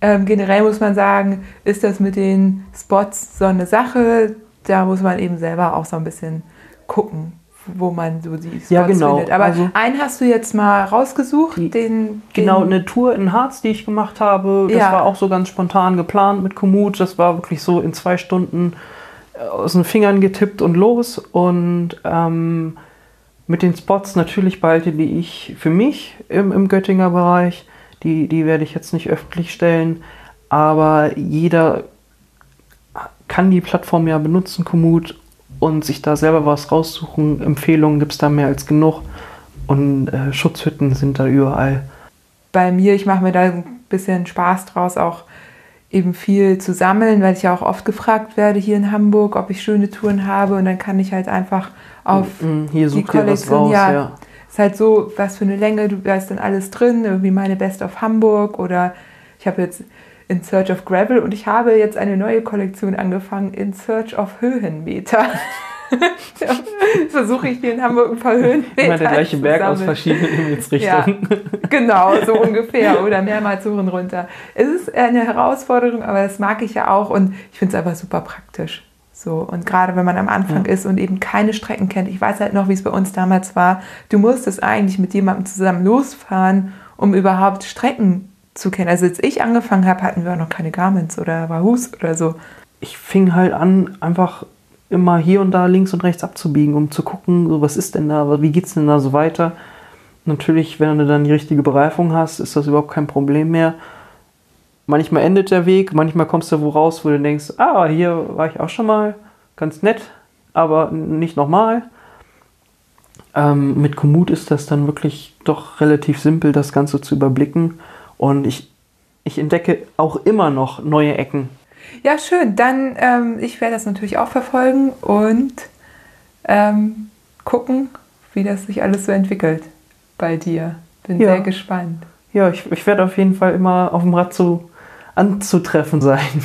Ähm, generell muss man sagen, ist das mit den Spots so eine Sache. Da muss man eben selber auch so ein bisschen gucken, wo man so die Spots Ja, genau. findet. Aber Also- einen hast du jetzt mal rausgesucht, Die- den, Genau, den eine Tour in Harz, die ich gemacht habe, das Ja. war auch so ganz spontan geplant mit Komoot. Das war wirklich so in zwei Stunden äh, aus den Fingern getippt und los. Und ähm, mit den Spots natürlich behalte die ich für mich im, im Göttinger Bereich. Die, die werde ich jetzt nicht öffentlich stellen. Aber jeder kann die Plattform ja benutzen, Komoot, und sich da selber was raussuchen. Empfehlungen gibt es da mehr als genug. Und äh, Schutzhütten sind da überall. bei mir, ich mache mir da ein bisschen Spaß draus, auch eben viel zu sammeln, weil ich ja auch oft gefragt werde hier in Hamburg, ob ich schöne Touren habe und dann kann ich halt einfach auf Mm, Hier die Kollektion, raus, ja, ja. ist halt so, was für eine Länge, du, da ist dann alles drin, irgendwie meine Best of Hamburg oder ich habe jetzt in Search of Gravel und ich habe jetzt eine neue Kollektion angefangen in Search of Höhenmeter. <laughs> Versuche ich hier in Hamburg ein paar Höhenmeter Immer der gleiche Berg aus verschiedenen Himmelsrichtungen. Genau, so <laughs> ungefähr oder mehrmals hoch und runter. Es ist eine Herausforderung, aber das mag ich ja auch und ich finde es einfach super praktisch. So, und gerade wenn man am Anfang ist und eben keine Strecken kennt, ich weiß halt noch, wie es bei uns damals war, du musstest eigentlich mit jemandem zusammen losfahren, um überhaupt Strecken zu kennen. Also als ich angefangen habe, hatten wir auch noch keine Garments oder Wahoos oder so. Ich fing halt an, einfach immer hier und da links und rechts abzubiegen, um zu gucken, so was ist denn da, wie geht's denn da so weiter. Natürlich, wenn du dann die richtige Bereifung hast, ist das überhaupt kein Problem mehr. Manchmal endet der Weg, manchmal kommst du wo raus, wo du denkst, ah, hier war ich auch schon mal, ganz nett, aber nicht nochmal. Ähm, mit Komoot ist das dann wirklich doch relativ simpel, das Ganze zu überblicken. Und ich, ich entdecke auch immer noch neue Ecken. Ja, schön. Dann, ähm, ich werde das natürlich auch verfolgen und ähm, gucken, wie das sich alles so entwickelt bei dir. Bin Ja. sehr gespannt. Ja, ich, ich werde auf jeden Fall immer auf dem Rad so anzutreffen sein.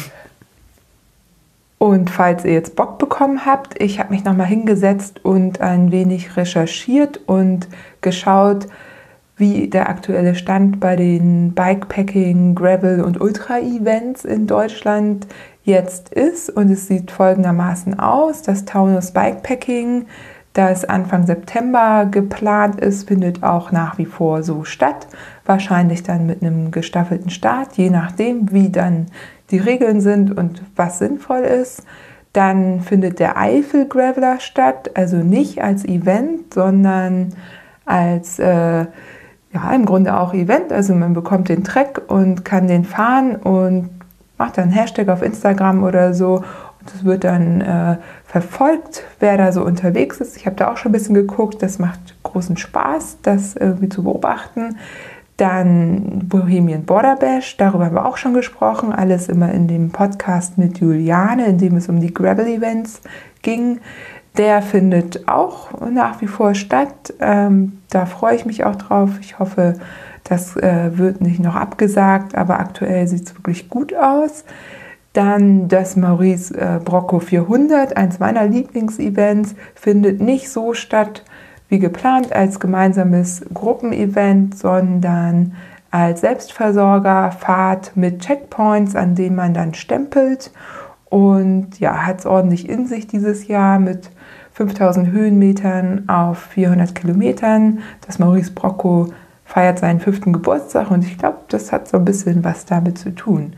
Und falls ihr jetzt Bock bekommen habt, ich habe mich nochmal hingesetzt und ein wenig recherchiert und geschaut, wie der aktuelle Stand bei den Bikepacking, Gravel und Ultra-Events in Deutschland jetzt ist. Und es sieht folgendermaßen aus. Das Taunus Bikepacking, das Anfang September geplant ist, findet auch nach wie vor so statt. Wahrscheinlich dann mit einem gestaffelten Start, je nachdem, wie dann die Regeln sind und was sinnvoll ist. Dann findet der Eifel Graveler statt, also nicht als Event, sondern als äh, ja, im Grunde auch Event. Also man bekommt den Track und kann den fahren und macht dann Hashtag auf Instagram oder so. Und es wird dann äh, verfolgt, wer da so unterwegs ist. Ich habe da auch schon ein bisschen geguckt. Das macht großen Spaß, das irgendwie zu beobachten. Dann Bohemian Border Bash, darüber haben wir auch schon gesprochen. Alles immer in dem Podcast mit Juliane, in dem es um die Gravel-Events ging. Der findet auch nach wie vor statt. Ähm, da freue ich mich auch drauf. Ich hoffe, das äh, wird nicht noch abgesagt, aber aktuell sieht es wirklich gut aus. Dann das Maurice äh, Brocco 400, eins meiner Lieblingsevents, findet nicht so statt wie geplant als gemeinsames Gruppenevent, sondern als Selbstversorgerfahrt mit Checkpoints, an denen man dann stempelt. Und ja, hat es ordentlich in sich dieses Jahr mit 5000 Höhenmetern auf 400 Kilometern. Das Maurice Brocco feiert seinen fünften Geburtstag und ich glaube, das hat so ein bisschen was damit zu tun.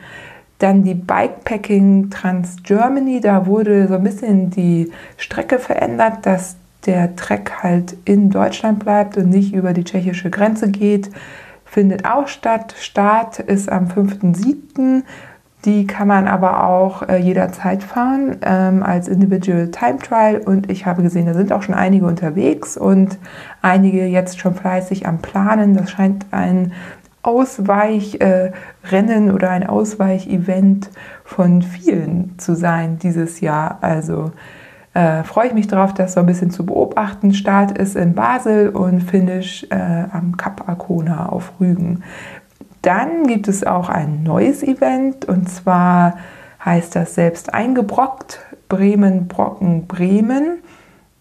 Dann die Bikepacking Trans Germany, da wurde so ein bisschen die Strecke verändert, dass der Trek halt in Deutschland bleibt und nicht über die tschechische Grenze geht. Findet auch statt. Start ist am 5.7. Die kann man aber auch äh, jederzeit fahren ähm, als Individual Time Trial. Und ich habe gesehen, da sind auch schon einige unterwegs und einige jetzt schon fleißig am Planen. Das scheint ein Ausweichrennen äh, oder ein Ausweichevent von vielen zu sein dieses Jahr. Also äh, freue ich mich darauf, das so ein bisschen zu beobachten. Start ist in Basel und Finish äh, am Kap Arkona auf Rügen. Dann gibt es auch ein neues Event und zwar heißt das selbst eingebrockt Bremen Brocken Bremen.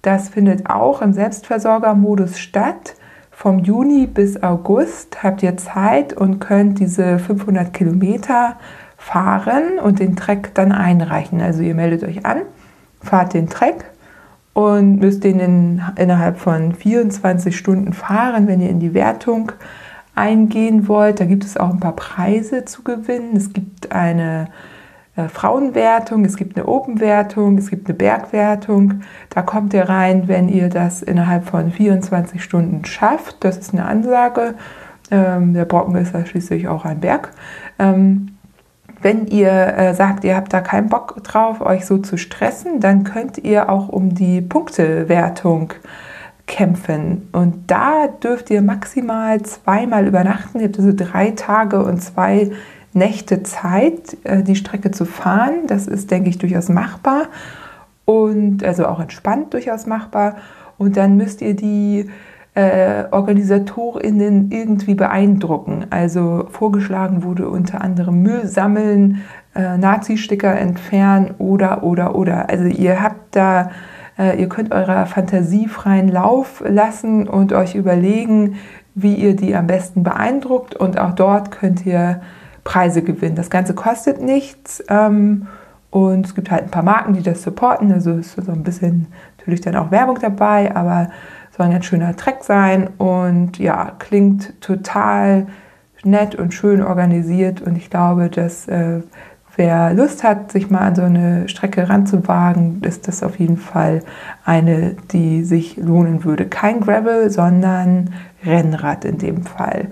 Das findet auch im Selbstversorgermodus statt. Vom Juni bis August habt ihr Zeit und könnt diese 500 Kilometer fahren und den Trek dann einreichen. Also ihr meldet euch an, fahrt den Trek und müsst den in, innerhalb von 24 Stunden fahren, wenn ihr in die Wertung eingehen wollt. Da gibt es auch ein paar Preise zu gewinnen. Es gibt eine äh, Frauenwertung, es gibt eine Open-Wertung, es gibt eine Bergwertung. Da kommt ihr rein, wenn ihr das innerhalb von 24 Stunden schafft. Das ist eine Ansage. Ähm, der Brocken ist ja schließlich auch ein Berg. Ähm, wenn ihr äh, sagt, ihr habt da keinen Bock drauf, euch so zu stressen, dann könnt ihr auch um die Punktewertung kämpfen. Und da dürft ihr maximal zweimal übernachten. Ihr habt also drei Tage und zwei Nächte Zeit, äh, die Strecke zu fahren. Das ist, denke ich, durchaus machbar und also auch entspannt durchaus machbar. Und dann müsst ihr die äh, OrganisatorInnen irgendwie beeindrucken. Also vorgeschlagen wurde unter anderem Müll sammeln, äh, Nazi-Sticker entfernen oder, oder, oder. Also ihr habt da, ihr könnt eurer Fantasie freien Lauf lassen und euch überlegen, wie ihr die am besten beeindruckt. Und auch dort könnt ihr Preise gewinnen. Das Ganze kostet nichts. Ähm, und es gibt halt ein paar Marken, die das supporten. Also ist so ein bisschen natürlich dann auch Werbung dabei, aber soll ein ganz schöner Track sein und ja, klingt total nett und schön organisiert und ich glaube, dass äh, wer Lust hat, sich mal an so eine Strecke ranzuwagen, ist das auf jeden Fall eine, die sich lohnen würde. Kein Gravel, sondern Rennrad in dem Fall.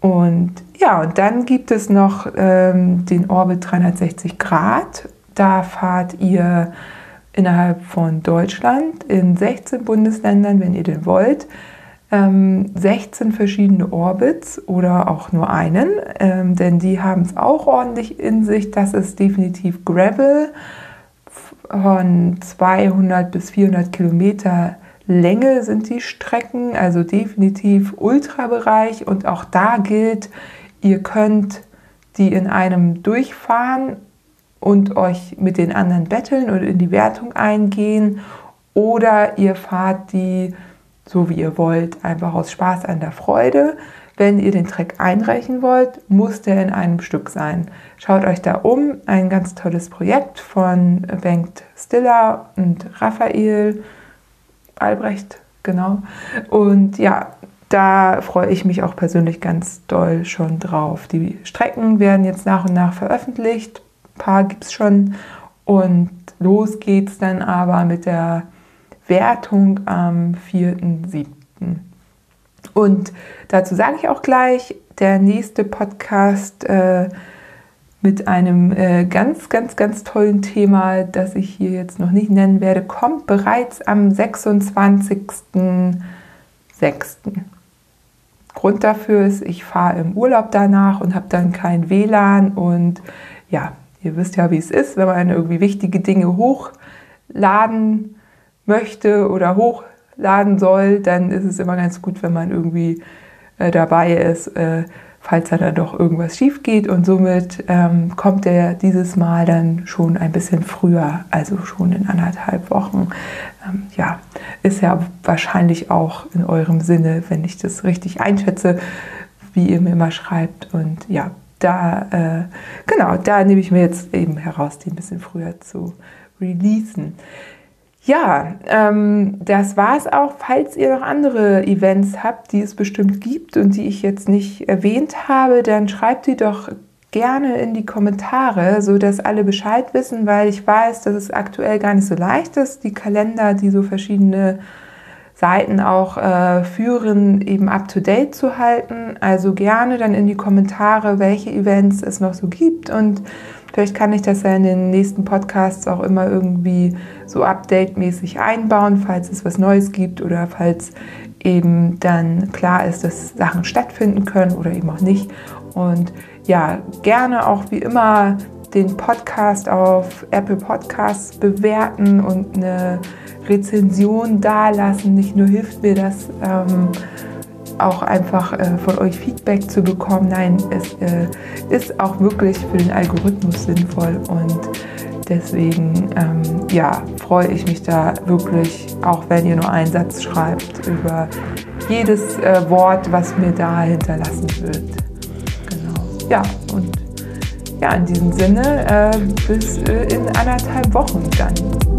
Und ja, und dann gibt es noch ähm, den Orbit 360 Grad. Da fahrt ihr innerhalb von Deutschland in 16 Bundesländern, wenn ihr denn wollt, 16 ähm, verschiedene Orbits oder auch nur einen, ähm, denn die haben es auch ordentlich in sich. Das ist definitiv Gravel von 200 bis 400 Kilometer Länge sind die Strecken, also definitiv Ultrabereich und auch da gilt, ihr könnt die in einem durchfahren und euch mit den anderen betteln und in die Wertung eingehen oder ihr fahrt die so wie ihr wollt, einfach aus Spaß an der Freude. Wenn ihr den Track einreichen wollt, muss der in einem Stück sein. Schaut euch da um. Ein ganz tolles Projekt von Bengt Stiller und Raphael Albrecht, genau. Und ja, da freue ich mich auch persönlich ganz doll schon drauf. Die Strecken werden jetzt nach und nach veröffentlicht paar gibt es schon. Und los geht's dann aber mit der Wertung am 4.7. Und dazu sage ich auch gleich, der nächste Podcast äh, mit einem äh, ganz, ganz, ganz tollen Thema, das ich hier jetzt noch nicht nennen werde, kommt bereits am 26.06. Grund dafür ist, ich fahre im Urlaub danach und habe dann kein WLAN und ja, Ihr wisst ja, wie es ist, wenn man irgendwie wichtige Dinge hochladen möchte oder hochladen soll, dann ist es immer ganz gut, wenn man irgendwie äh, dabei ist, äh, falls da dann doch irgendwas schief geht. Und somit ähm, kommt er dieses Mal dann schon ein bisschen früher, also schon in anderthalb Wochen. Ähm, ja, ist ja wahrscheinlich auch in eurem Sinne, wenn ich das richtig einschätze, wie ihr mir immer schreibt. Und ja, da, äh, genau, da nehme ich mir jetzt eben heraus, die ein bisschen früher zu releasen. Ja, ähm, das war es auch. Falls ihr noch andere Events habt, die es bestimmt gibt und die ich jetzt nicht erwähnt habe, dann schreibt die doch gerne in die Kommentare, so dass alle Bescheid wissen, weil ich weiß, dass es aktuell gar nicht so leicht ist, die Kalender, die so verschiedene Seiten auch äh, führen, eben up-to-date zu halten. Also gerne dann in die Kommentare, welche Events es noch so gibt und vielleicht kann ich das ja in den nächsten Podcasts auch immer irgendwie so update-mäßig einbauen, falls es was Neues gibt oder falls eben dann klar ist, dass Sachen stattfinden können oder eben auch nicht. Und ja, gerne auch wie immer den Podcast auf Apple Podcasts bewerten und eine Rezension dalassen. Nicht nur hilft mir das, ähm, auch einfach äh, von euch Feedback zu bekommen. Nein, es äh, ist auch wirklich für den Algorithmus sinnvoll und deswegen ähm, ja, freue ich mich da wirklich, auch wenn ihr nur einen Satz schreibt, über jedes äh, Wort, was mir da hinterlassen wird. Genau. Ja, und ja, in diesem Sinne, äh, bis äh, in anderthalb Wochen dann.